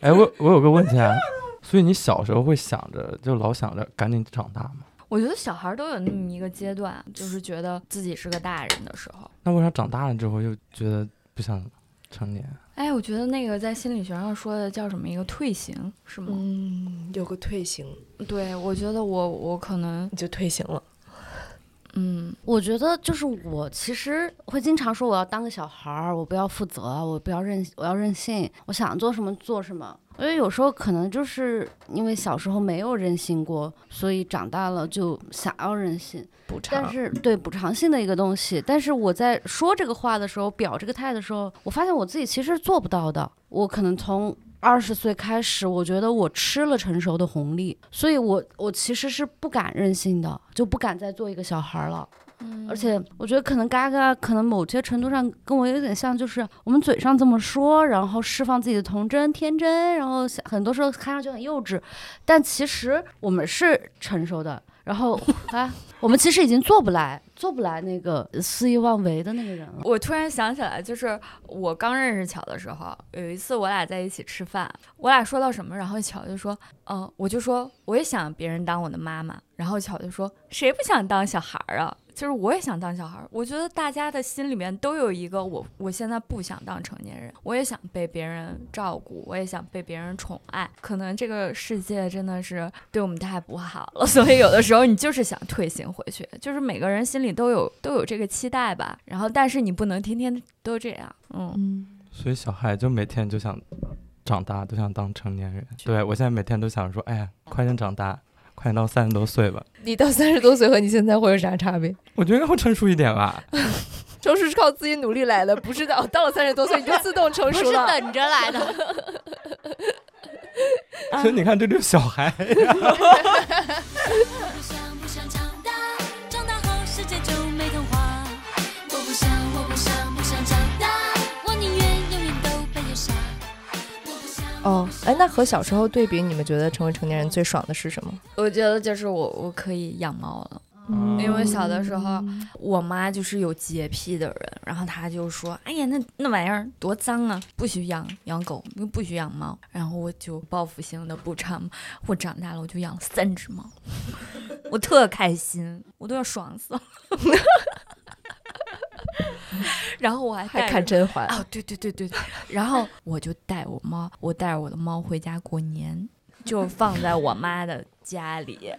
哎，我我有个问题啊，所以你小时候会想着，就老想着赶紧长大吗？我觉得小孩都有那么一个阶段，就是觉得自己是个大人的时候。那为啥长大了之后又觉得不想成年？哎，我觉得那个在心理学上说的叫什么一个退行，是吗？嗯，有个退行，对，我觉得我我可能你就退行了。嗯，嗯我觉得就是我其实会经常说我要当个小孩儿，我不要负责，我不要任，我要任性，我想做什么做什么。因为有时候可能就是因为小时候没有任性过，所以长大了就想要任性。补偿但是对补偿性的一个东西，但是我在说这个话的时候，表这个态的时候，我发现我自己其实做不到的。我可能从二十岁开始，我觉得我吃了成熟的红利，所以我我其实是不敢任性的，就不敢再做一个小孩儿了。嗯而且我觉得可能嘎嘎可能某些程度上跟我有点像，就是我们嘴上这么说，然后释放自己的童真、天真，然后很多时候看上去很幼稚，但其实我们是成熟的。然后啊，我们其实已经做不来，做不来那个肆意妄为的那个人了。我突然想起来，就是我刚认识巧的时候，有一次我俩在一起吃饭，我俩说到什么，然后巧就说，嗯、我就说我也想别人当我的妈妈，然后巧就说谁不想当小孩儿啊？就是我也想当小孩儿，我觉得大家的心里面都有一个我，我现在不想当成年人，我也想被别人照顾，我也想被别人宠爱。可能这个世界真的是对我们太不好了，所以有的时候你就是想退行回去，就是每个人心里都有都有这个期待吧。然后，但是你不能天天都这样，嗯。嗯，所以小孩就每天就想长大，都想当成年人。对我现在每天都想说，哎呀，快点长大，快到三十多岁吧。你到三十多岁和你现在会有啥差别？我觉得应该会成熟一点吧。成熟是靠自己努力来的，不是到到了三十多岁你就自动成熟了。是等着来的。所以你看，这就是小孩。哦，哎，那和小时候对比，你们觉得成为成年人最爽的是什么？我觉得就是我我可以养猫了，因为小的时候我妈就是有洁癖的人，然后她就说：“哎呀，那那玩意儿多脏啊，不许养养狗，不许养猫。”然后我就报复性的补偿，我长大了我就养了三只猫，我特开心，我都要爽死了。然后我还还看甄嬛？哦，对对对对对，然后我就带我猫，我带着我的猫回家过年，就放在我妈的家里。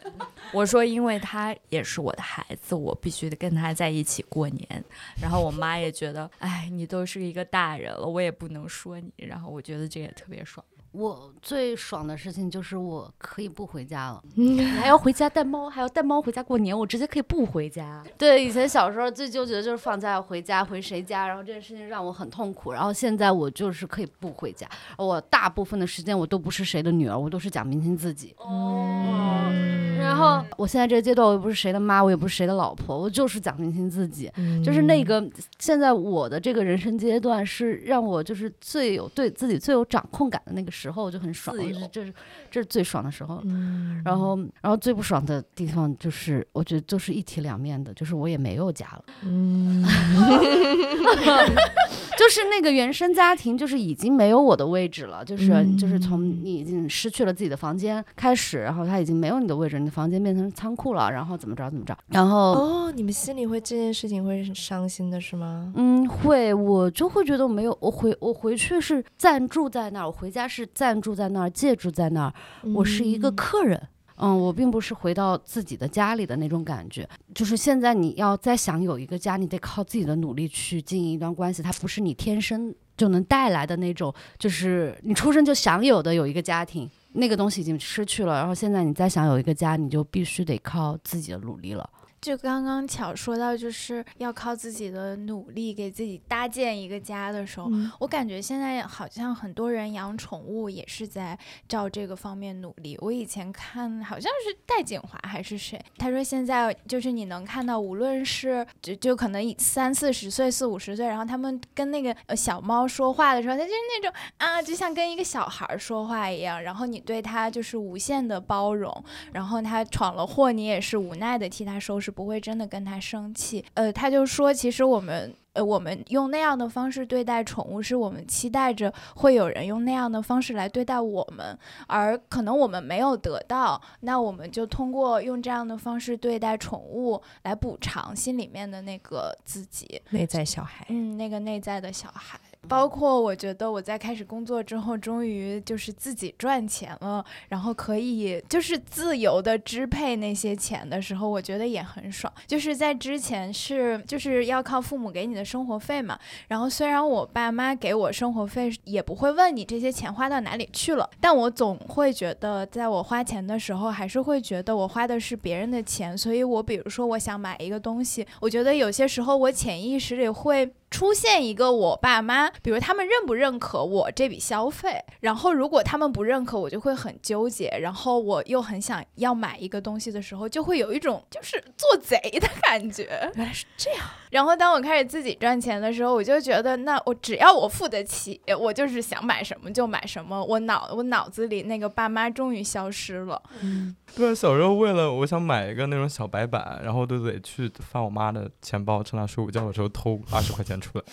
我说，因为它也是我的孩子，我必须得跟它在一起过年。然后我妈也觉得，哎，你都是一个大人了，我也不能说你。然后我觉得这也特别爽。我最爽的事情就是我可以不回家了，你还要回家带猫，还要带猫回家过年，我直接可以不回家。对，以前小时候最纠结的就是放假要回家，回谁家，然后这件事情让我很痛苦。然后现在我就是可以不回家，我大部分的时间我都不是谁的女儿，我都是蒋明星自己。哦。然后我现在这个阶段，我又不是谁的妈，我也不是谁的老婆，我就是蒋明星自己。就是那个现在我的这个人生阶段是让我就是最有对自己最有掌控感的那个时候，就很爽，这是这是最爽的时候。嗯。然后然后最不爽的地方就是我觉得就是一体两面的，就是我也没有家了，嗯，就是那个原生家庭就是已经没有我的位置了，就是、嗯就是从你已经失去了自己的房间开始，然后他已经没有你的位置，你的房间变成仓库了，然后怎么着怎么着，然后。哦，你们心里会这件事情会是伤心的是吗？嗯，会，我就会觉得我没有，我回我回去是暂住在那儿，我回家是暂住在那儿，借住在那儿，我是一个客人。嗯，嗯我并不是回到自己的家里的那种感觉，就是现在你要再想有一个家，你得靠自己的努力去经营一段关系，它不是你天生就能带来的那种，就是你出生就享有的有一个家庭，那个东西已经失去了，然后现在你再想有一个家，你就必须得靠自己的努力了。就刚刚巧说到，就是要靠自己的努力给自己搭建一个家的时候，嗯我感觉现在好像很多人养宠物也是在照这个方面努力。我以前看好像是戴锦华还是谁，他说现在就是你能看到，无论是就就可能三四十岁、四五十岁，然后他们跟那个呃小猫说话的时候，他就是那种啊，就像跟一个小孩儿说话一样，然后你对他就是无限的包容，然后他闯了祸，你也是无奈的替他收拾，不会真的跟他生气。呃，他就说，其实我们。呃，我们用那样的方式对待宠物，是我们期待着会有人用那样的方式来对待我们，而可能我们没有得到，那我们就通过用这样的方式对待宠物来补偿心里面的那个自己，内在小孩。嗯，那个内在的小孩。包括我觉得我在开始工作之后，终于就是自己赚钱了，然后可以就是自由的支配那些钱的时候，我觉得也很爽。就是在之前是就是要靠父母给你的生活费嘛，然后虽然我爸妈给我生活费，也不会问你这些钱花到哪里去了，但我总会觉得，在我花钱的时候，还是会觉得我花的是别人的钱，所以我比如说我想买一个东西，我觉得有些时候我潜意识里会。出现一个我爸妈，比如他们认不认可我这笔消费，然后如果他们不认可，我就会很纠结，然后我又很想要买一个东西的时候，就会有一种就是做贼的感觉。原来是这样，然后当我开始自己赚钱的时候，我就觉得，那我只要我付得起，我就是想买什么就买什么。我脑我脑子里那个爸妈终于消失了。嗯对啊，小时候为了我想买一个那种小白板，然后都得去翻我妈的钱包，趁她睡午觉的时候偷二十块钱出来。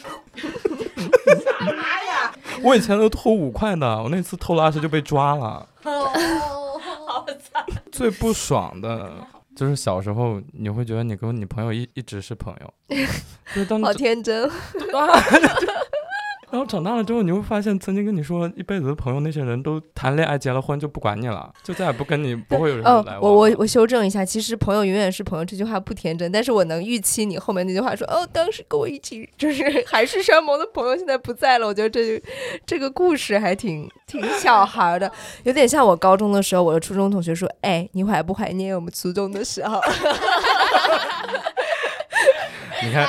我以前都偷五块的，我那次偷了二十就被抓了。好惨！最不爽的就是小时候，你会觉得你跟你朋友一一直是朋友，就当好天真。然后长大了之后，你会发现曾经跟你说一辈子的朋友，那些人都谈恋爱结了婚就不管你了，就再也不跟你 不会有人哦来往了。，我我我修正一下，其实朋友永远是朋友这句话不天真，但是我能预期你后面那句话说，哦，当时跟我一起就是 海誓山盟的朋友现在不在了，我觉得这这个故事还挺挺小孩的，有点像我高中的时候，我的初中同学说，哎，你怀不怀念我们初中的时候？你看，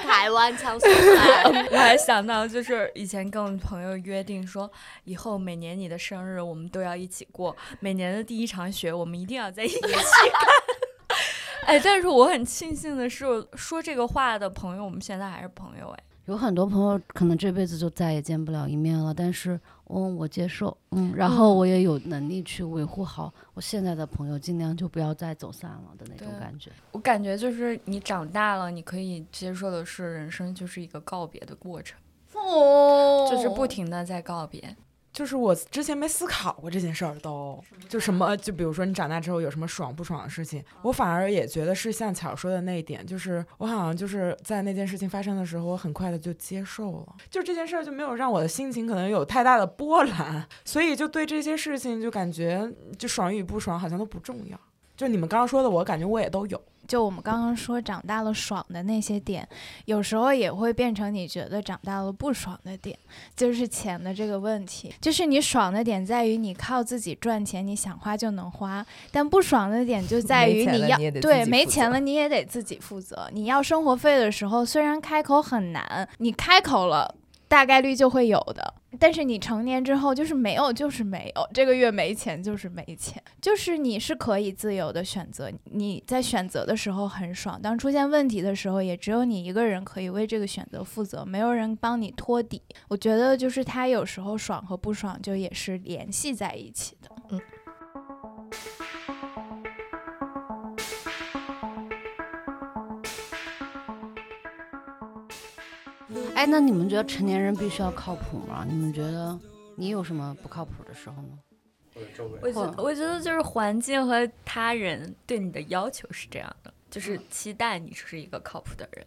台湾腔所在。我还想到，就是以前跟我们朋友约定说，以后每年你的生日我们都要一起过，每年的第一场雪我们一定要在一起看。哎，但是我很庆幸的是，说这个话的朋友，我们现在还是朋友。哎，有很多朋友可能这辈子就再也见不了一面了，但是嗯，我接受，嗯，然后我也有能力去维护好我现在的朋友，尽量就不要再走散了的那种感觉。我感觉就是你长大了，你可以接受的是，人生就是一个告别的过程，哦就是不停的在告别。就是我之前没思考过这件事儿，都就什么，就比如说你长大之后有什么爽不爽的事情，我反而也觉得是像巧说的那一点，就是我好像就是在那件事情发生的时候，我很快的就接受了，就这件事儿就没有让我的心情可能有太大的波澜，所以就对这些事情就感觉就爽与不爽好像都不重要。就你们刚刚说的，我感觉我也都有。就我们刚刚说长大了爽的那些点，有时候也会变成你觉得长大了不爽的点，就是钱的这个问题。就是你爽的点在于你靠自己赚钱，你想花就能花；但不爽的点就在于你要对没钱了你也得自己负责。你要生活费的时候，虽然开口很难，你开口了。大概率就会有的，但是你成年之后就是没有，就是没有。这个月没钱就是没钱，就是你是可以自由的选择。你在选择的时候很爽，当出现问题的时候，也只有你一个人可以为这个选择负责，没有人帮你托底。我觉得就是他有时候爽和不爽就也是联系在一起的。嗯哎，那你们觉得成年人必须要靠谱吗？你们觉得你有什么不靠谱的时候吗？我觉得，我觉得就是环境和他人对你的要求是这样的，就是期待你是一个靠谱的人。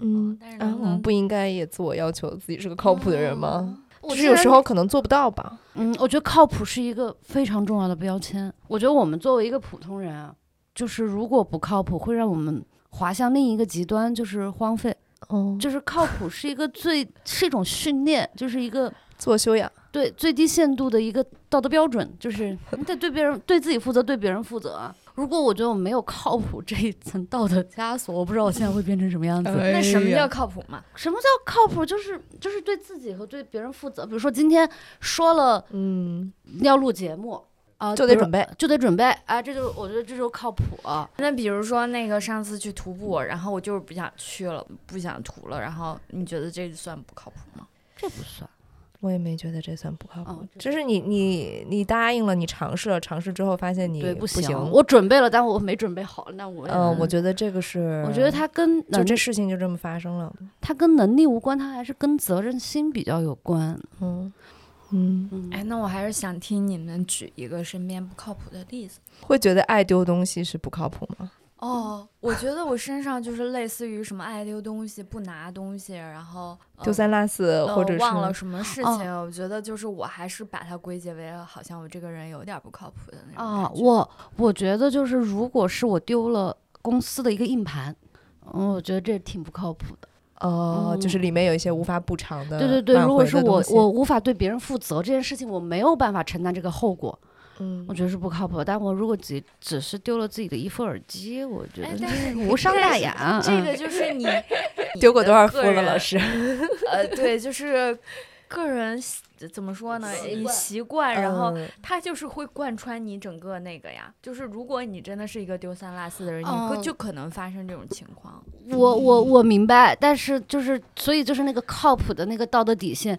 嗯啊，但是我们不应该也自我要求自己是个靠谱的人吗？我就是有时候可能做不到吧。嗯，我觉得靠谱是一个非常重要的标签。我觉得我们作为一个普通人啊，就是如果不靠谱，会让我们滑向另一个极端，就是荒废。嗯，就是靠谱是一个最是一种训练，就是一个 自我修养。对最低限度的一个道德标准，就是你得对别人、对自己负责，对别人负责啊。如果我觉得我没有靠谱这一层道德枷锁，我不知道我现在会变成什么样子。哎那什么叫靠谱嘛？什么叫靠谱？就是就是对自己和对别人负责。比如说今天说了嗯，要录节目啊、就得准备。就得准备，哎，这就我觉得这就靠谱、那比如说那个上次去徒步，然后我就是不想去了，不想徒了，然后你觉得这算不靠谱吗？这不算。我也没觉得这算不靠谱哦，就是你你你答应了，你尝试了，尝试之后发现你对，不行。我准备了，但我没准备好，那我也嗯，我觉得这个是，我觉得它跟就这事情就这么发生了。它跟能力无关，它还是跟责任心比较有关。嗯嗯，嗯，哎，那我还是想听你们举一个身边不靠谱的例子。会觉得爱丢东西是不靠谱吗？哦，我觉得我身上就是类似于什么爱丢东西、不拿东西，然后丢三落四，呃或者忘了什么事哦情。我觉得就是我还是把它归结为好像我这个人有点不靠谱的那种啊，我我觉得就是，如果是我丢了公司的一个硬盘，嗯，我觉得这挺不靠谱的。哦，就是嗯里面有一些无法补偿的对对对，如果是我我无法对别人负责这件事情，我没有办法承担这个后果，嗯我觉得是不靠谱。但我如果只只是丢了自己的一副耳机，我觉得哎无伤大雅。这个嗯就是你 丢过多少副了，老师？呃，对，就是个人习怎么说呢？以习惯，然后嗯它就是会贯穿你整个那个呀。就是如果你真的是一个丢三落四的人，你会嗯就可能发生这种情况。我我我明白，但是就是所以就是那个靠谱的那个道德底线。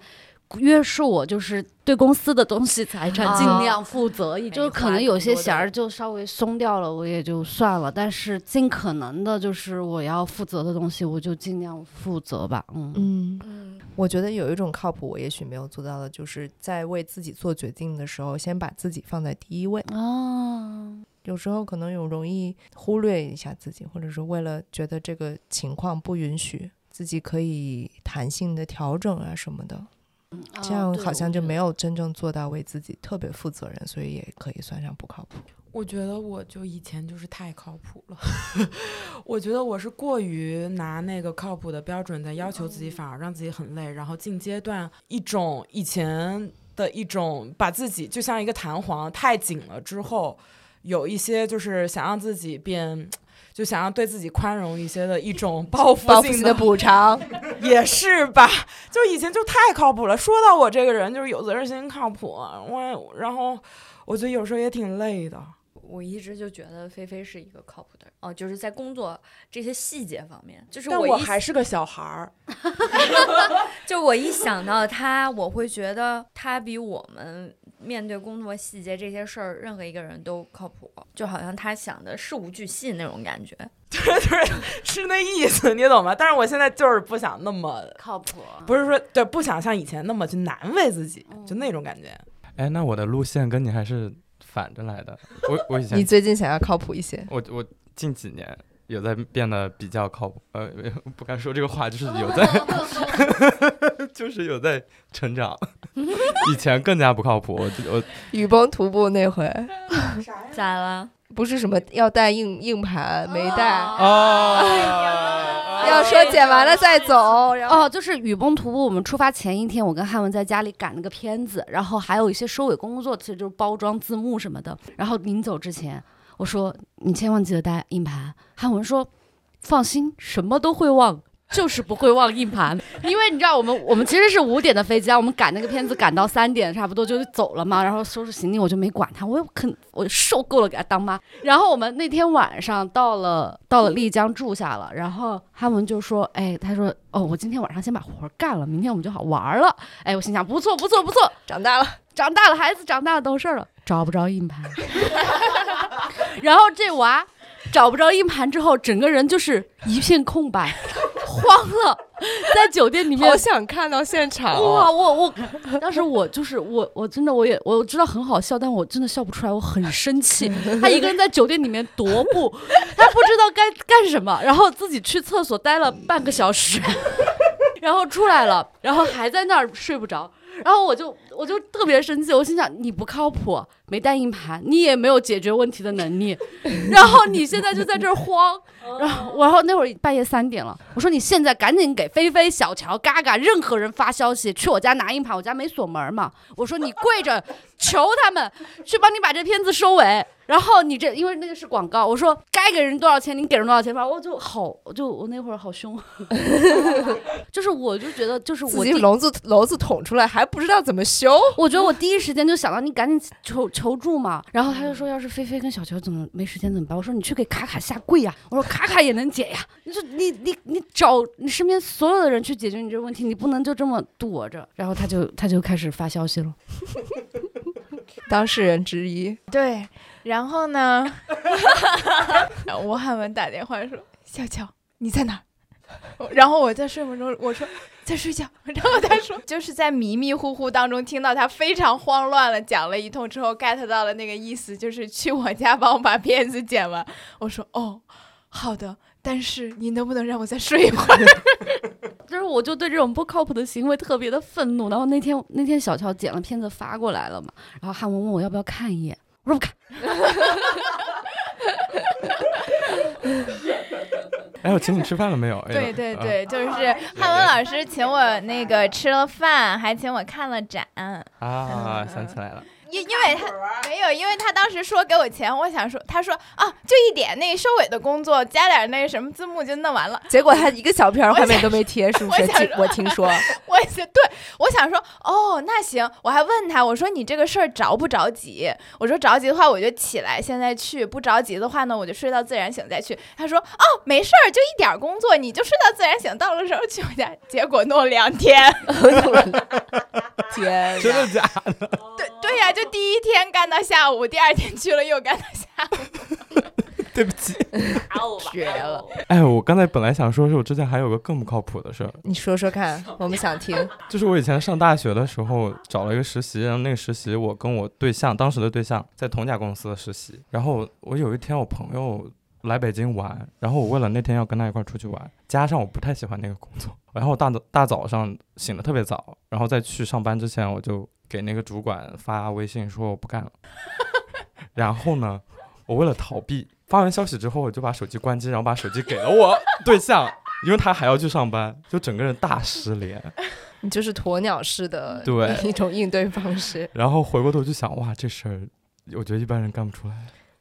约束我就是对公司的东西财产尽啊量负责，也就是可能有些弦儿就稍微松掉了，我也就算了。但是尽可能的，就是我要负责的东西，我就尽量负责吧。嗯嗯，嗯，我觉得有一种靠谱，我也许没有做到的，就是在为自己做决定的时候，先把自己放在第一位。啊，有时候可能有容易忽略一下自己，或者是为了觉得这个情况不允许，自己可以弹性的调整啊什么的，这样好像就没有。真正做到为自己特别负责任，所以也可以算上不靠谱。我觉得我就以前就是太靠谱了，我觉得我是过于拿那个靠谱的标准在要求自己，反而让自己很累，然后近阶段一种以前的一种把自己就像一个弹簧太紧了之后，有一些就是想让自己变。就想要对自己宽容一些的一种 报复性报复性的补偿，也是吧？就以前就太靠谱了。说到我这个人，就是有责任心、靠谱，我然后我觉得有时候也挺累的。我一直就觉得菲菲是一个靠谱的人哦，就是在工作这些细节方面，就是但我还是个小孩儿，就我一想到他，我会觉得他比我们面对工作细节这些事儿，任何一个人都靠谱，就好像他想的事无巨细那种感觉。是那意思，你懂吗？但是我现在就是不想那么，靠谱，不是说对，不想像以前那么去难为自己，就那种感觉。哎，那我的路线跟你还是反着来的。我我以前你最近想要靠谱一些，我我近几年有在变得比较靠谱，呃，不敢说这个话，就是有在 就是有在成长。以前更加不靠谱，我我雨崩徒步那回 咋了？不是什么要带硬硬盘没带，哦，要说剪完了再走，然后哦，就是雨崩徒步，我们出发前一天，我跟汉文在家里赶那个片子，然后还有一些收尾工作，其实就是包装字幕什么的。然后临走之前，我说你千万记得带硬盘。汉文说放心，什么都会忘。就是不会忘硬盘，因为你知道我们我们其实是五点的飞机，我们赶那个片子赶到三点差不多就走了嘛，然后收拾行李我就没管他，我肯我受够了给他当妈。然后我们那天晚上到了到了丽江住下了，然后哈文就说，哎，他说哦，我今天晚上先把活儿干了，明天我们就好玩了。哎，我心想不错不错不错，长大了，长大了，孩子长大了懂事儿了，找不着硬盘。然后这娃找不着硬盘之后，整个人就是一片空白，慌了，在酒店里面好想看到现场哇，哦。我我当时我就是我我真的我也我知道很好笑，但我真的笑不出来，我很生气。他一个人在酒店里面踱步，他不知道该干什么，然后自己去厕所待了半个小时，然后出来了，然后还在那儿睡不着。然后我就我就特别生气，我心想你不靠谱，没带硬盘，你也没有解决问题的能力，然后你现在就在这儿慌，然后然后那会儿半夜三点了，我说你现在赶紧给菲菲、小乔、嘎嘎任何人发消息，去我家拿硬盘，我家没锁门嘛，我说你跪着 求他们去帮你把这片子收尾，然后你这因为那个是广告，我说该给人多少钱你给人多少钱，反正我就好，我就我那会儿好凶，就是我就觉得就是我第自己笼子笼子捅出来还不知道怎么修，我觉得我第一时间就想到你赶紧求求助嘛，然后他就说要是菲菲跟小球怎么没时间怎么办？我说你去给卡卡下跪呀，我说卡卡也能解呀，你说你你你找你身边所有的人去解决你这个问题，你不能就这么躲着。然后他就他就开始发消息了，当事人之一。对，然后呢，然后吴汉文打电话说：“小乔，你在哪儿？” 然后我在睡梦中，我说在睡觉。然后他说，就是在迷迷糊糊当中听到他非常慌乱了，讲了一通之后，get 到了那个意思，就是去我家帮我把片子剪完。我说哦，好的，但是你能不能让我再睡一会儿？就是我就对这种不靠谱的行为特别的愤怒。然后那天那天小乔剪了片子发过来了嘛，然后汉文问我要不要看一眼，我说不看。哎，我请你吃饭了没有？哎对对对，就是汉文老师请我那个吃了饭，还请我看了展。啊，想起来了，因因为他没有，因为他当时说给我钱，我想说，他说啊，就一点那个收尾的工作，加点那个什么字幕就弄完了。结果他一个小片儿画面都没贴，是不是？我想听我听说，我 想对，我想说，哦，那行，我还问他，我说你这个事儿着不着急？我说着急的话，我就起来现在去；不着急的话呢，我就睡到自然醒再去。他说，哦，没事儿，就一点工作，你就睡到自然醒，到了时候去我家。结果弄两天，天 真的假的？对对呀，就第一天干到下午，第二天去了又干到下午。对不起。绝了！哎，我刚才本来想说，是我之前还有个更不靠谱的事儿，你说说看，我们想听。就是我以前上大学的时候找了一个实习，然后那个实习我跟我对象当时的对象在同家公司的实习，然后我有一天我朋友来北京玩，然后我为了那天要跟他一块儿出去玩，加上我不太喜欢那个工作，然后我大早大早上醒的特别早，然后在去上班之前我就给那个主管发微信说我不干了，然后呢，我为了逃避发完消息之后，我就把手机关机，然后把手机给了我对象，因为他还要去上班，就整个人大失联。你就是鸵鸟式的对一种应对方式。然后回过头就想，哇，这事儿，我觉得一般人干不出来。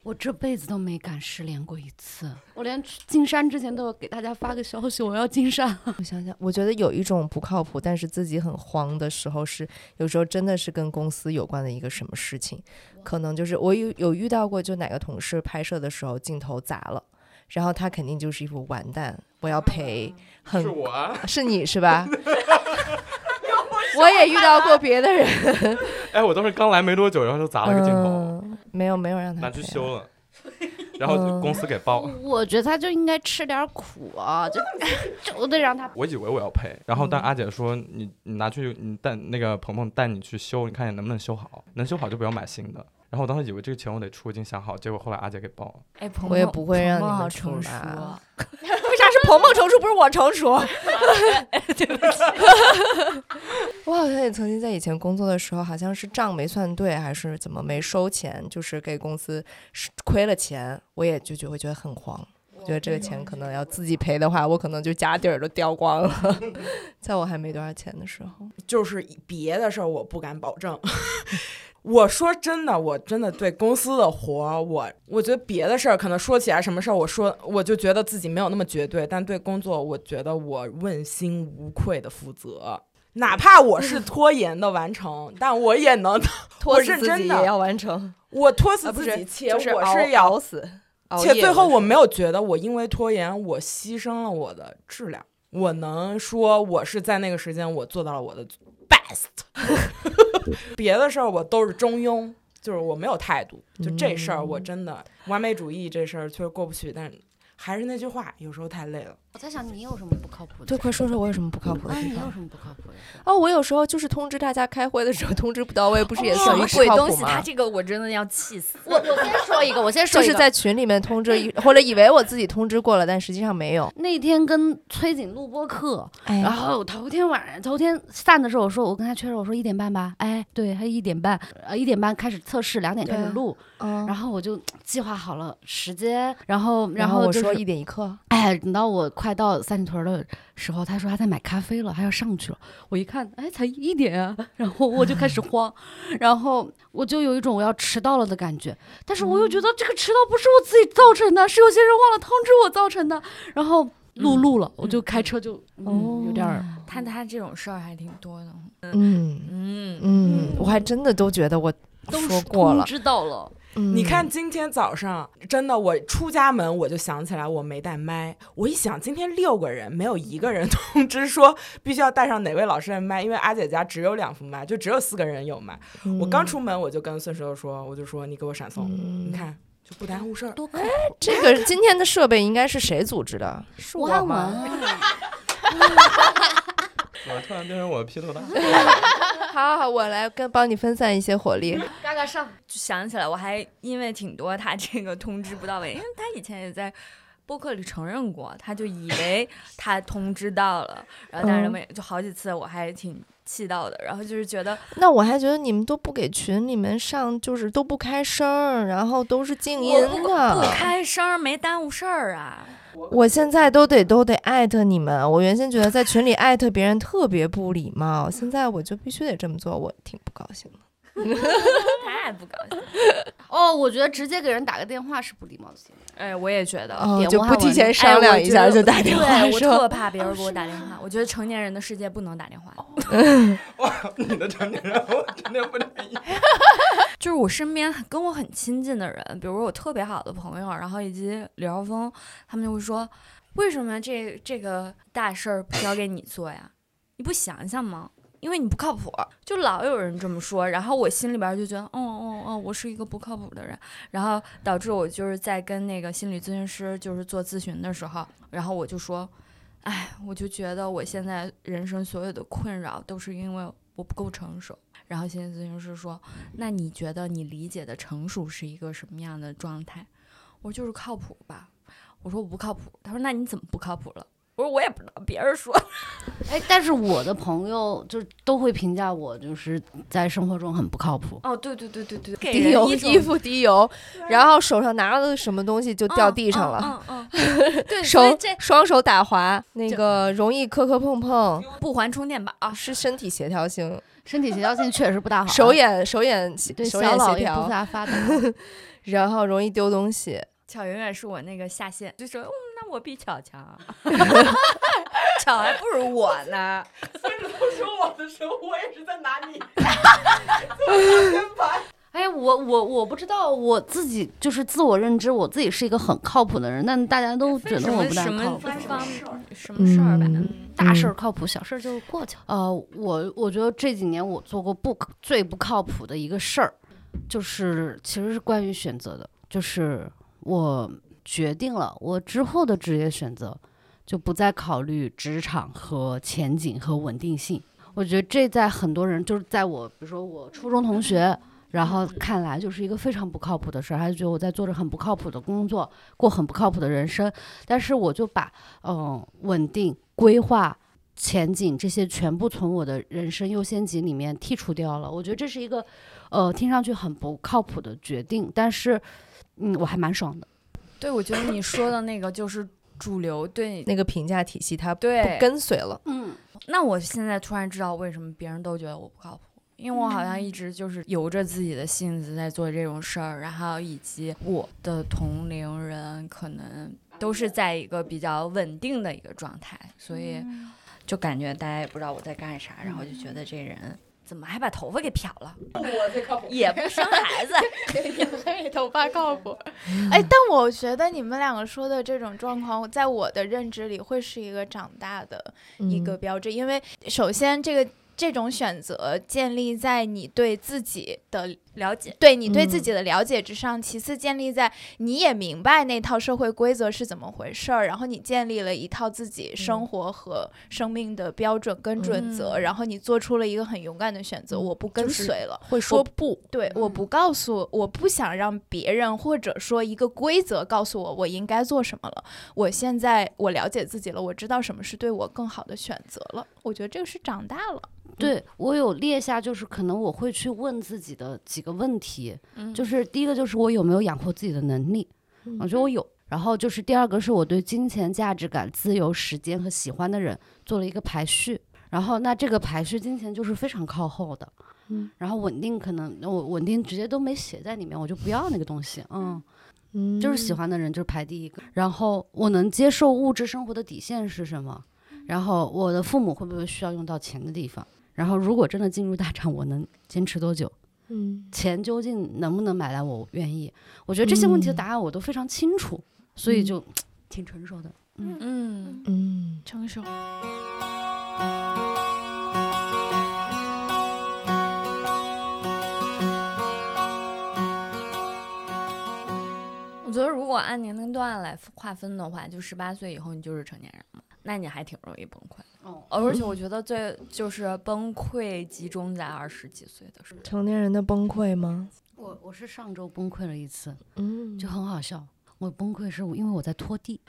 我这辈子都没敢失联过一次，我连进山之前都要给大家发个消息，我要进山。我想想，我觉得有一种不靠谱，但是自己很慌的时候是，有时候真的是跟公司有关的一个什么事情，可能就是我有有遇到过，就哪个同事拍摄的时候镜头砸了，然后他肯定就是一副完蛋，我要赔，很是我啊，是你是吧？我也遇到过别的人，哎，我当时刚来没多久，然后就砸了个镜头，嗯，没有没有让他拿去修了，然后公司给报。我觉得他就应该吃点苦啊，就 就得让他。我以为我要赔，然后但阿姐说你你拿去你带那个鹏鹏带你去修，你看你能不能修好，能修好就不要买新的。然后我当时以为这个钱我得出，已经想好，结果后来阿姐给报了。哎，鹏我也鹏不会让你鹏鹏好们出成熟吧啊。为啥是鹏鹏成熟，不是我成熟？对不起我好像也曾经在以前工作的时候，好像是账没算对，还是怎么没收钱，就是给公司是亏了钱，我也就就会觉得很慌。我觉得这个钱可能要自己赔的话，我可能就家底儿都掉光了。在我还没多少钱的时候，就是别的事儿我不敢保证。我说真的，我真的对公司的活儿，我我觉得别的事儿可能说起来什么事儿，我说我就觉得自己没有那么绝对，但对工作，我觉得我问心无愧的负责。哪怕我是拖延的完成，但我也能，拖死认真的自己也要完成，我拖死自己，，且我是要熬死，且最后我没有有觉得我因为拖延我牺牲了我的质量，我能说我是在那个时间我做到了我的 best，别的事儿我都是中庸，就是我没有态度，就这事儿我真的完美主义这事儿确实过不去，但还是那句话，有时候太累了。我在想你有什么不靠谱的？对，快说说我有什么不靠谱的啊，地方你有？什么不靠谱的事？哦，我有时候就是通知大家开会的时候通知不到位，不是也什么属于不鬼东西？他？这个我真的要气死。我我先说一个，我先说就一个。是在群里面通知一，或者以为我自己通知过了，但实际上没有。那天跟崔瑾录播课，哎然后头天晚上头天散的时候，我说我跟他确认，我说一点半吧，哎，对，他一点半，呃，一点半开始测试，两点开始录，嗯然后我就计划好了时间，然后然后就是我说一点一刻，哎，等到我快到三里屯的时候，他说他在买咖啡了，他要上去了。我一看，哎，才一点啊，然后我就开始 慌，然后我就有一种我要迟到了的感觉，但是我又觉得这个迟到不是我自己造成的，是有些人忘了通知我造成的。然后录录了，我就开车就、嗯、有点儿他他这种事儿还挺多的。嗯嗯，嗯，我还真的都觉得我都说过了。知道了。嗯你看今天早上，真的我出家门我就想起来我没带麦，我一想今天六个人没有一个人 通知说必须要带上哪位老师的麦，因为阿姐家只有两副麦，就只有四个人有麦。我刚出门我就跟孙石头说，我就说你给我闪送，嗯你看就不耽误事儿。多这个今天的设备应该是谁组织的？是我？文，我突然变成我的披头大。好好好，我来跟帮你分散一些火力。嘎嘎上。就想起来，我还因为挺多他这个通知不到位，因为他以前也在播客里承认过，他就以为他通知到了，然后但是没，就好几次我还挺气到的，然后就是觉得那我还觉得你们都不给群里面上，就是都不开声儿，然后都是静音的不不。开声儿没耽误事儿啊。我现在都得都得艾特你们。我原先觉得在群里艾特别人特别不礼貌，现在我就必须得这么做，我挺不高兴的。太不高兴了。哦，我觉得直接给人打个电话是不礼貌的行为。哎，我也觉得。哦，就不提前商量一下就打电话对，我特怕别人给我打电话。我觉得成年人的世界不能打电话。你的成年人，我真的不能。就是我身边跟我很亲近的人，比如说我特别好的朋友，然后以及李晓峰，他们就会说，为什么这这个大事儿不交给你做呀？你不想想吗？因为你不靠谱，就老有人这么说，然后我心里边就觉得，哦哦哦，我是一个不靠谱的人，然后导致我就是在跟那个心理咨询师就是做咨询的时候，然后我就说，哎，我就觉得我现在人生所有的困扰都是因为我不够成熟。然后心理咨询师说，那你觉得你理解的成熟是一个什么样的状态？我说就是靠谱吧。我说我不靠谱。他说那你怎么不靠谱了？我说我也不知道，别人说。哎，但是我的朋友就都会评价我，就是在生活中很不靠谱。哦，对对对对对，给滴油，衣服滴油，然后手上拿了什么东西就掉地上了。嗯嗯嗯，对，手双手打滑，那个容易磕磕碰碰，不还充电宝。是身体协调性，身体协调性确实不大好啊，手眼手眼对手眼协调不大发达。然后容易丢东西。巧永远是我那个下线，就说嗯，那我比巧强，巧还不如我呢。说我的时候，我也是在拿你。哎，我我我不知道我自己就是自我认知，我自己是一个很靠谱的人，但大家都觉得我不大么什么靠谱。方什么事儿吧？嗯大事儿靠谱，小事儿就过去了。呃，我我觉得这几年我做过不可最不靠谱的一个事儿，就是其实是关于选择的，就是我决定了我之后的职业选择，就不再考虑职场和前景和稳定性。我觉得这在很多人，就是在我比如说我初中同学。然后看来就是一个非常不靠谱的事儿，他就觉得我在做着很不靠谱的工作，过很不靠谱的人生。但是我就把嗯稳定、规划、前景这些全部从我的人生优先级里面剔除掉了。我觉得这是一个呃听上去很不靠谱的决定，但是嗯我还蛮爽的。对，我觉得你说的那个就是主流对那个评价体系它不对跟随了。嗯，那我现在突然知道为什么别人都觉得我不靠谱，因为我好像一直就是由着自己的性子在做这种事儿，然后以及我的同龄人可能都是在一个比较稳定的一个状态，所以就感觉大家也不知道我在干啥，然后就觉得这人怎么还把头发给漂了，我最靠谱。也不生孩子，也黑头发靠谱。哎，但我觉得你们两个说的这种状况，在我的认知里会是一个长大的一个嗯标志，因为首先这个。这种选择建立在你对自己的了解。对你对自嗯己的了解之上，其次建立在你也明白那套社会规则是怎么回事儿，然后你建立了一套自己生活和生命的标准跟准则，嗯然后你做出了一个很勇敢的选择，嗯我不跟就是随了。会说不，对，我不告诉，我不想让别人或者说一个规则告诉我我应该做什么了。我现在我了解自己了，我知道什么是对我更好的选择了。我觉得这个是长大了。对我有列下，就是可能我会去问自己的几个问题，嗯就是第一个就是我有没有养活自己的能力，嗯我觉得我有。然后就是第二个是我对金钱、价值感、自由、时间和喜欢的人做了一个排序。然后那这个排序，金钱就是非常靠后的，嗯，然后稳定可能我稳定直接都没写在里面，我就不要那个东西，嗯，嗯就是喜欢的人就是排第一个。然后我能接受物质生活的底线是什么？然后我的父母会不会需要用到钱的地方？然后如果真的进入大厂，我能坚持多久？嗯钱究竟能不能买来我愿意？我觉得这些问题的嗯答案我都非常清楚，所以嗯就 挺成熟的。嗯，嗯，嗯成熟。我觉得如果按年龄段来划分的话，就十八岁以后你就是成年人了，那你还挺容易崩溃的。哦，而且我觉得最就是崩溃集中在二十几岁的时候。成年人的崩溃吗？我我是上周崩溃了一次，嗯就很好笑。我崩溃是因为我在拖地，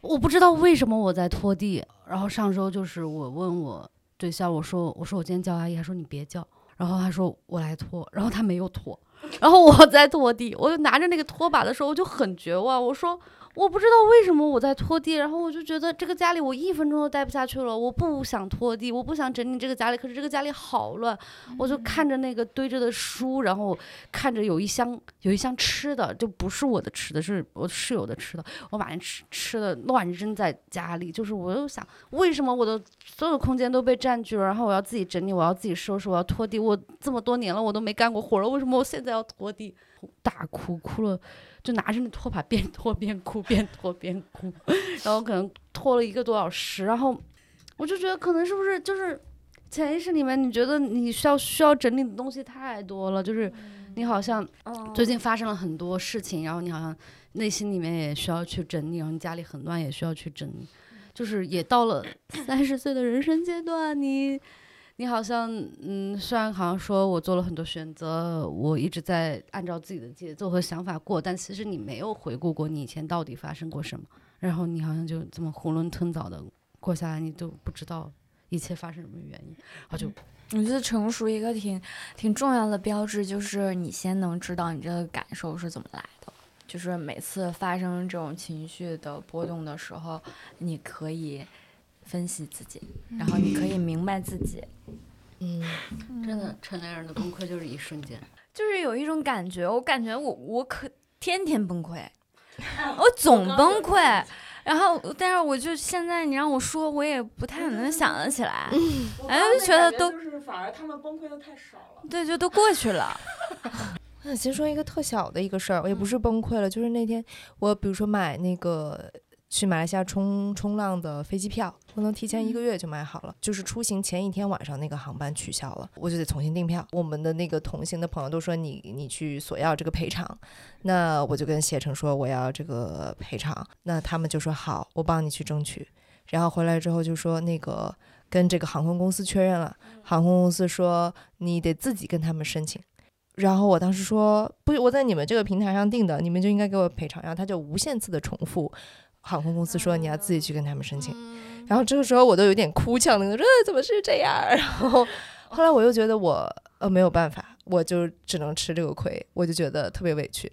我不知道为什么我在拖地。然后上周就是我问我对象，我说我说我今天叫阿姨，他说你别叫，然后他说我来拖，然后他没有拖，然后我在拖地，我就拿着那个拖把的时候我就很绝望，我说我不知道为什么我在拖地，然后我就觉得这个家里我一分钟都待不下去了，我不想拖地，我不想整理这个家里，可是这个家里好乱，我就看着那个堆着的书，然后看着有一箱有一箱吃的，就不是我的吃的，是我室友的吃的，我把那吃吃的乱扔在家里，就是我又想，为什么我的所有空间都被占据了，然后我要自己整理，我要自己收拾，我要拖地，我这么多年了我都没干过活了，为什么我现在要拖地？大哭哭了，就拿着那拖把边拖边哭，边拖边哭，然后可能拖了一个多小时，然后我就觉得可能是不是就是潜意识里面你觉得你需要需要整理的东西太多了，就是你好像最近发生了很多事情，然后你好像内心里面也需要去整理，然后你家里很乱也需要去整理，就是也到了三十岁的人生阶段，你你好像嗯，虽然好像说我做了很多选择，我一直在按照自己的节奏和想法过，但其实你没有回顾过你以前到底发生过什么，然后你好像就这么囫囵吞枣的过下来，你都不知道一切发生什么原因，然后就我觉得成熟一个挺挺重要的标志，就是你先能知道你这个感受是怎么来的。就是每次发生这种情绪的波动的时候，你可以分析自己，然后你可以明白自己。嗯，真的成年人的崩溃就是一瞬间。就是有一种感觉，我感觉我我可天天崩溃，我总崩溃。然后，但是我就现在你让我说，我也不太能想得起来。哎，就觉得都就是反而他们崩溃的太少了。对，就都过去了。那先说一个特小的一个事儿，也不是崩溃了，就是那天我比如说买那个去马来西亚冲冲浪的飞机票，我能提前一个月就买好了，就是出行前一天晚上那个航班取消了，我就得重新订票。我们的那个同行的朋友都说你你去索要这个赔偿，那我就跟携程说我要这个赔偿，那他们就说好，我帮你去争取。然后回来之后就说那个跟这个航空公司确认了，航空公司说你得自己跟他们申请。然后我当时说不我在你们这个平台上订的，你们就应该给我赔偿。然后他就无限次的重复，航空公司说你要自己去跟他们申请。然后这个时候我都有点哭腔了，说、呃、怎么是这样？然后后来我又觉得我呃没有办法，我就只能吃这个亏，我就觉得特别委屈。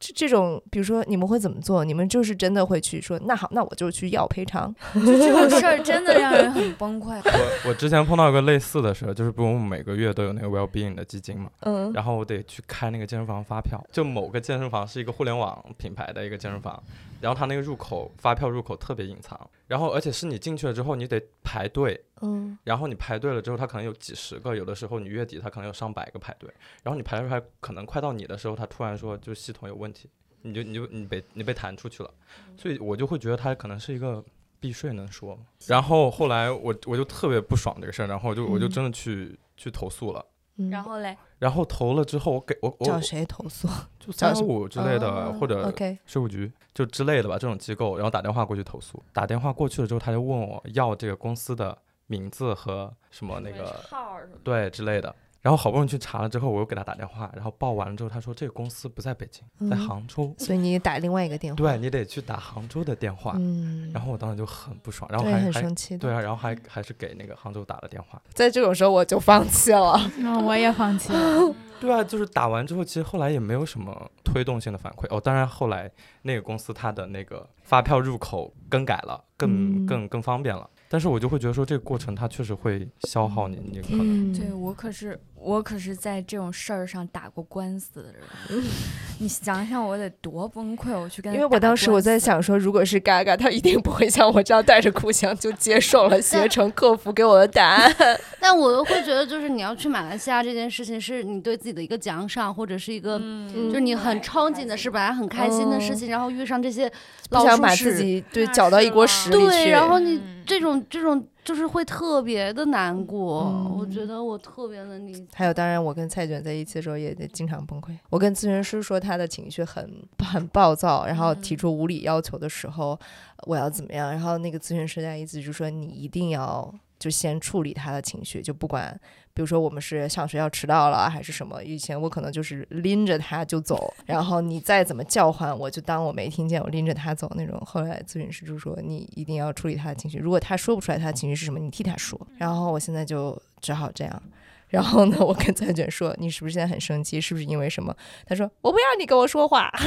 这这种，比如说你们会怎么做？你们就是真的会去说，那好，那我就去要赔偿。就这种事儿真的让人很崩溃。我我之前碰到一个类似的事儿，就是不是我们每个月都有那个 well being 的基金嘛，嗯，然后我得去开那个健身房发票，就某个健身房是一个互联网品牌的一个健身房，然后它那个入口发票入口特别隐藏，然后而且是你进去了之后你得排队，嗯。然后你排队了之后，他可能有几十个，有的时候你月底他可能有上百个排队，然后你排着排，可能快到你的时候，他突然说就系统有问题，你就你就你被你被弹出去了，所以我就会觉得他可能是一个避税能说吗？然后后来我我就特别不爽这个事儿，然后我就我就真的去去投诉了，嗯。然后嘞，然后投了之后，我给我我找谁投诉？就三找什么五之类的，哦或者 OK，税务局就之类的吧，这种机构，然后打电话过去投诉。打电话过去了之后，他就问我要这个公司的名字和什么那个号对之类的。然后好不容易去查了之后，我又给他打电话，然后报完了之后，他说这个公司不在北京，在嗯杭州，所以你打另外一个电话。对你得去打杭州的电话。嗯，然后我当时就很不爽，然后还很生气。对啊，然后还还是给那个杭州打了电话。在这种时候我就放弃了。那 我也放弃了。对啊，就是打完之后，其实后来也没有什么推动性的反馈哦。当然后来那个公司它的那个发票入口更改了，更嗯更更方便了。但是我就会觉得说，这个过程它确实会消耗你，你可能嗯，对我可是我可是在这种事儿上打过官司的人，你想想我得多崩溃，我去跟他因为我当时我在，想说，如果是嘎嘎，他一定不会像我这样带着哭腔就接受了携程客服给我的答案。但我又会觉得，就是你要去马来西亚这件事情，是你对自己的一个奖赏，或者是一个，嗯就是你很憧憬的事，本来很开心的事情，然后遇上这些不想老鼠屎把自己对搅到一锅屎里去。对，然后你嗯这种这种就是会特别的难过。嗯我觉得我特别能理解。还有，当然我跟蔡卷在一起的时候也得经常崩溃。我跟咨询师说他的情绪很很暴躁，然后提出无理要求的时候，我要怎么样？然后那个咨询师在一直就说你一定要就先处理他的情绪，就不管，比如说我们是上学要迟到了还是什么，以前我可能就是拎着他就走，然后你再怎么叫唤，我就当我没听见，我拎着他走那种。后来咨询师就说，你一定要处理他的情绪，如果他说不出来他的情绪是什么，你替他说。然后我现在就只好这样。然后呢，我跟蔡卷说：“你是不是现在很生气？是不是因为什么？”他说：“我不要你跟我说话，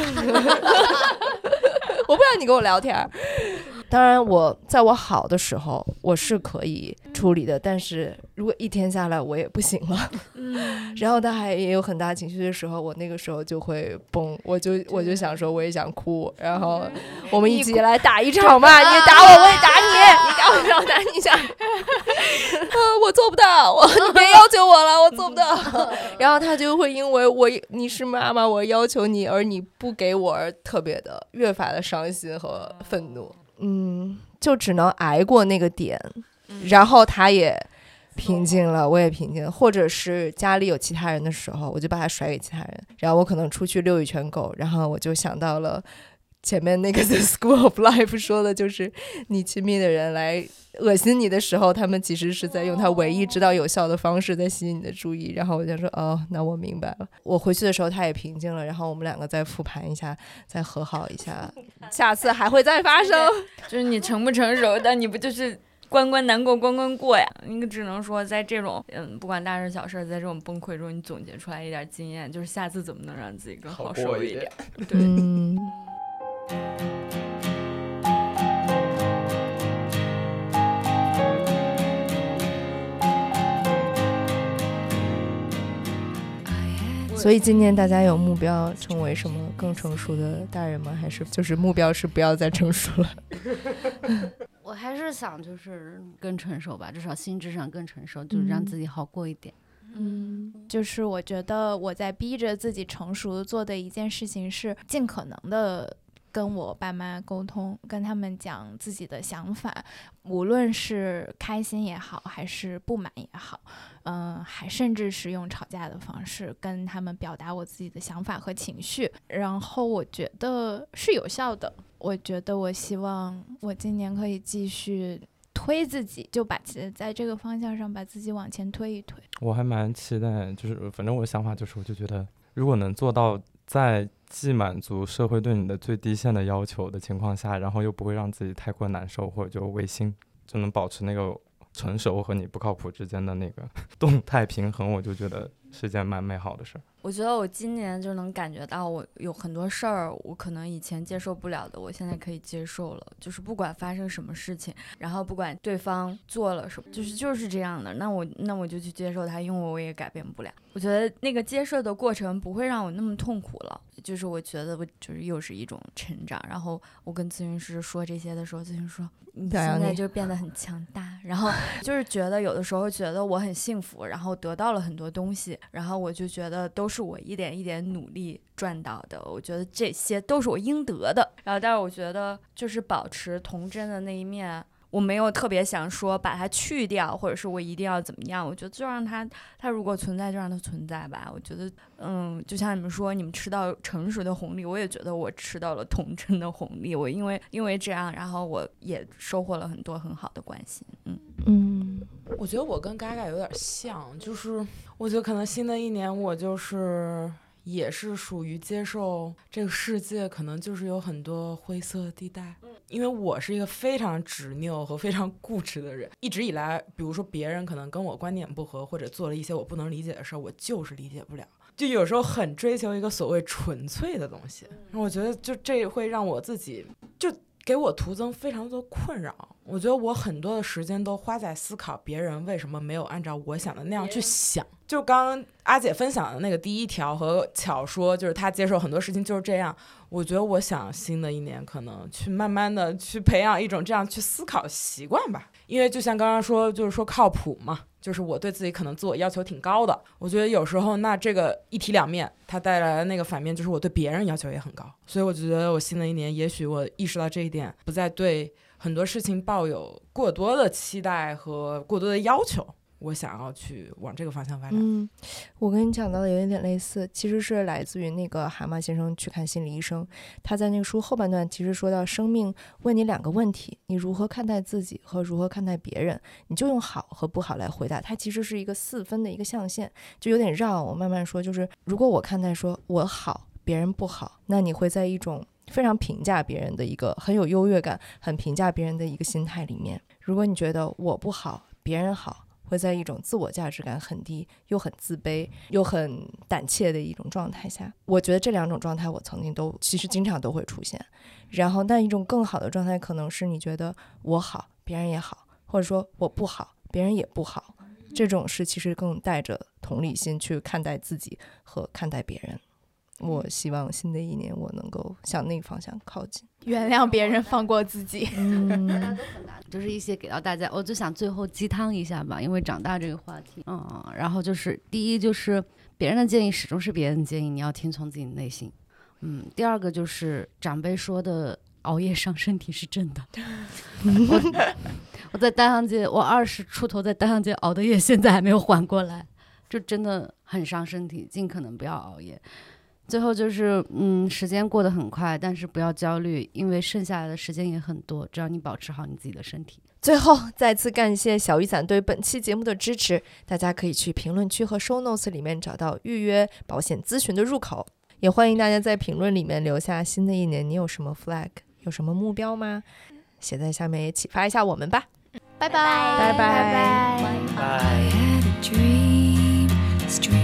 我不要你跟我聊天。”当然，我在我好的时候我是可以处理的，但是如果一天下来我也不行了，然后他还也有很大情绪的时候，我那个时候就会崩，我就我就想说我也想哭，然后我们一起来打一场吧，你打我，我也打你，你打我，让我打你一下。啊，我做不到，我你别要求我了，我做不到。然后他就会因为我你是妈妈，我要求你，而你不给我，而特别的越发的伤心和愤怒。嗯，就只能挨过那个点，然后他也平静了，我也平静了。或者是家里有其他人的时候，我就把他甩给其他人，然后我可能出去遛一圈狗，然后我就想到了。前面那个 The School of Life 说的就是，你亲密的人来恶心你的时候，他们其实是在用他唯一知道有效的方式在吸引你的注意。然后我就说，哦，那我明白了。我回去的时候他也平静了，然后我们两个再复盘一下，再和好一下，下次还会再发生。就是你成不成熟，但你不就是关关难过关关过呀？你只能说在这种嗯，不管大事小事，在这种崩溃中，你总结出来一点经验，就是下次怎么能让自己更好受一点。对，嗯。所以今年大家有目标成为什么更成熟的大人吗？还是就是目标是不要再成熟了？我还是想就是更成熟吧，至少心智上更成熟，就是让自己好过一点。嗯，就是我觉得我在逼着自己成熟做的一件事情是尽可能的。跟我爸妈沟通，跟他们讲自己的想法，无论是开心也好，还是不满也好，嗯，还甚至是用吵架的方式跟他们表达我自己的想法和情绪，然后我觉得是有效的。我觉得我希望我今年可以继续推自己，就把在这个方向上把自己往前推一推。我还蛮期待，就是反正我的想法就是，我就觉得如果能做到在。既满足社会对你的最低线的要求的情况下，然后又不会让自己太过难受，或者就违心，就能保持那个成熟和你不靠谱之间的那个 动态平衡，我就觉得是件蛮美好的事儿。我觉得我今年就能感觉到，我有很多事儿，我可能以前接受不了的，我现在可以接受了。就是不管发生什么事情，然后不管对方做了什么，就是就是这样的，那我那我就去接受它，因为我也改变不了。我觉得那个接受的过程不会让我那么痛苦了。就是我觉得我就是又是一种成长。然后我跟咨询师说这些的时候，咨询师说你现在就变得很强大。然后就是觉得有的时候觉得我很幸福，然后得到了很多东西，然后我就觉得都是我一点一点努力赚到的，我觉得这些都是我应得的。然后，但是我觉得就是保持童真的那一面。我没有特别想说把它去掉，或者是我一定要怎么样？我觉得就让它，它如果存在就让它存在吧。我觉得，嗯，就像你们说，你们吃到成熟的红利，我也觉得我吃到了童真的红利。我因为因为这样，然后我也收获了很多很好的关系。嗯嗯，我觉得我跟嘎嘎有点像，就是我觉得可能新的一年我就是。也是属于接受这个世界，可能就是有很多灰色地带。因为我是一个非常执拗和非常固执的人，一直以来，比如说别人可能跟我观点不合，或者做了一些我不能理解的事儿，我就是理解不了。就有时候很追求一个所谓纯粹的东西，我觉得就这会让我自己就。给我徒增非常多困扰。我觉得我很多的时间都花在思考别人为什么没有按照我想的那样去想。就刚刚阿姐分享的那个第一条和巧说，就是她接受很多事情就是这样。我觉得我想新的一年可能去慢慢的去培养一种这样去思考习惯吧。因为就像刚刚说，就是说靠谱嘛。就是我对自己可能自我要求挺高的，我觉得有时候那这个一体两面，它带来的那个反面就是我对别人要求也很高，所以我就觉得我新的一年，也许我意识到这一点，不再对很多事情抱有过多的期待和过多的要求，我想要去往这个方向发展。嗯，我跟你讲到的有一点类似，其实是来自于那个蛤蟆先生去看心理医生，他在那个书后半段其实说到，生命问你两个问题，你如何看待自己和如何看待别人，你就用好和不好来回答，它其实是一个四分的一个象限，就有点绕。我慢慢说，就是如果我看待说我好，别人不好，那你会在一种非常评价别人的一个很有优越感、很评价别人的一个心态里面。如果你觉得我不好，别人好。会在一种自我价值感很低，又很自卑，又很胆怯的一种状态下，我觉得这两种状态我曾经都其实经常都会出现。然后，但一种更好的状态可能是你觉得我好，别人也好，或者说我不好，别人也不好。这种是其实更带着同理心去看待自己和看待别人。我希望新的一年我能够向那个方向靠近，原谅别人，放过自己。嗯，就是一些给到大家，我就想最后鸡汤一下吧，因为长大这个话题，嗯，然后就是第一就是别人的建议始终是别人的建议，你要听从自己的内心，嗯，第二个就是长辈说的熬夜伤身体是真的，我我在单行街，我二十出头在单行街熬的夜，现在还没有缓过来，就真的很伤身体，尽可能不要熬夜。最后就是，嗯，时间过得很快，但是不要焦虑，因为剩下来的时间也很多，只要你保持好你自己的身体。最后再次感谢小雨伞对本期节目的支持，大家可以去评论区和 show notes 里面找到预约保险咨询的入口，也欢迎大家在评论里面留下新的一年你有什么 flag，有什么目标吗？写在下面也启发一下我们吧。拜拜拜拜拜拜。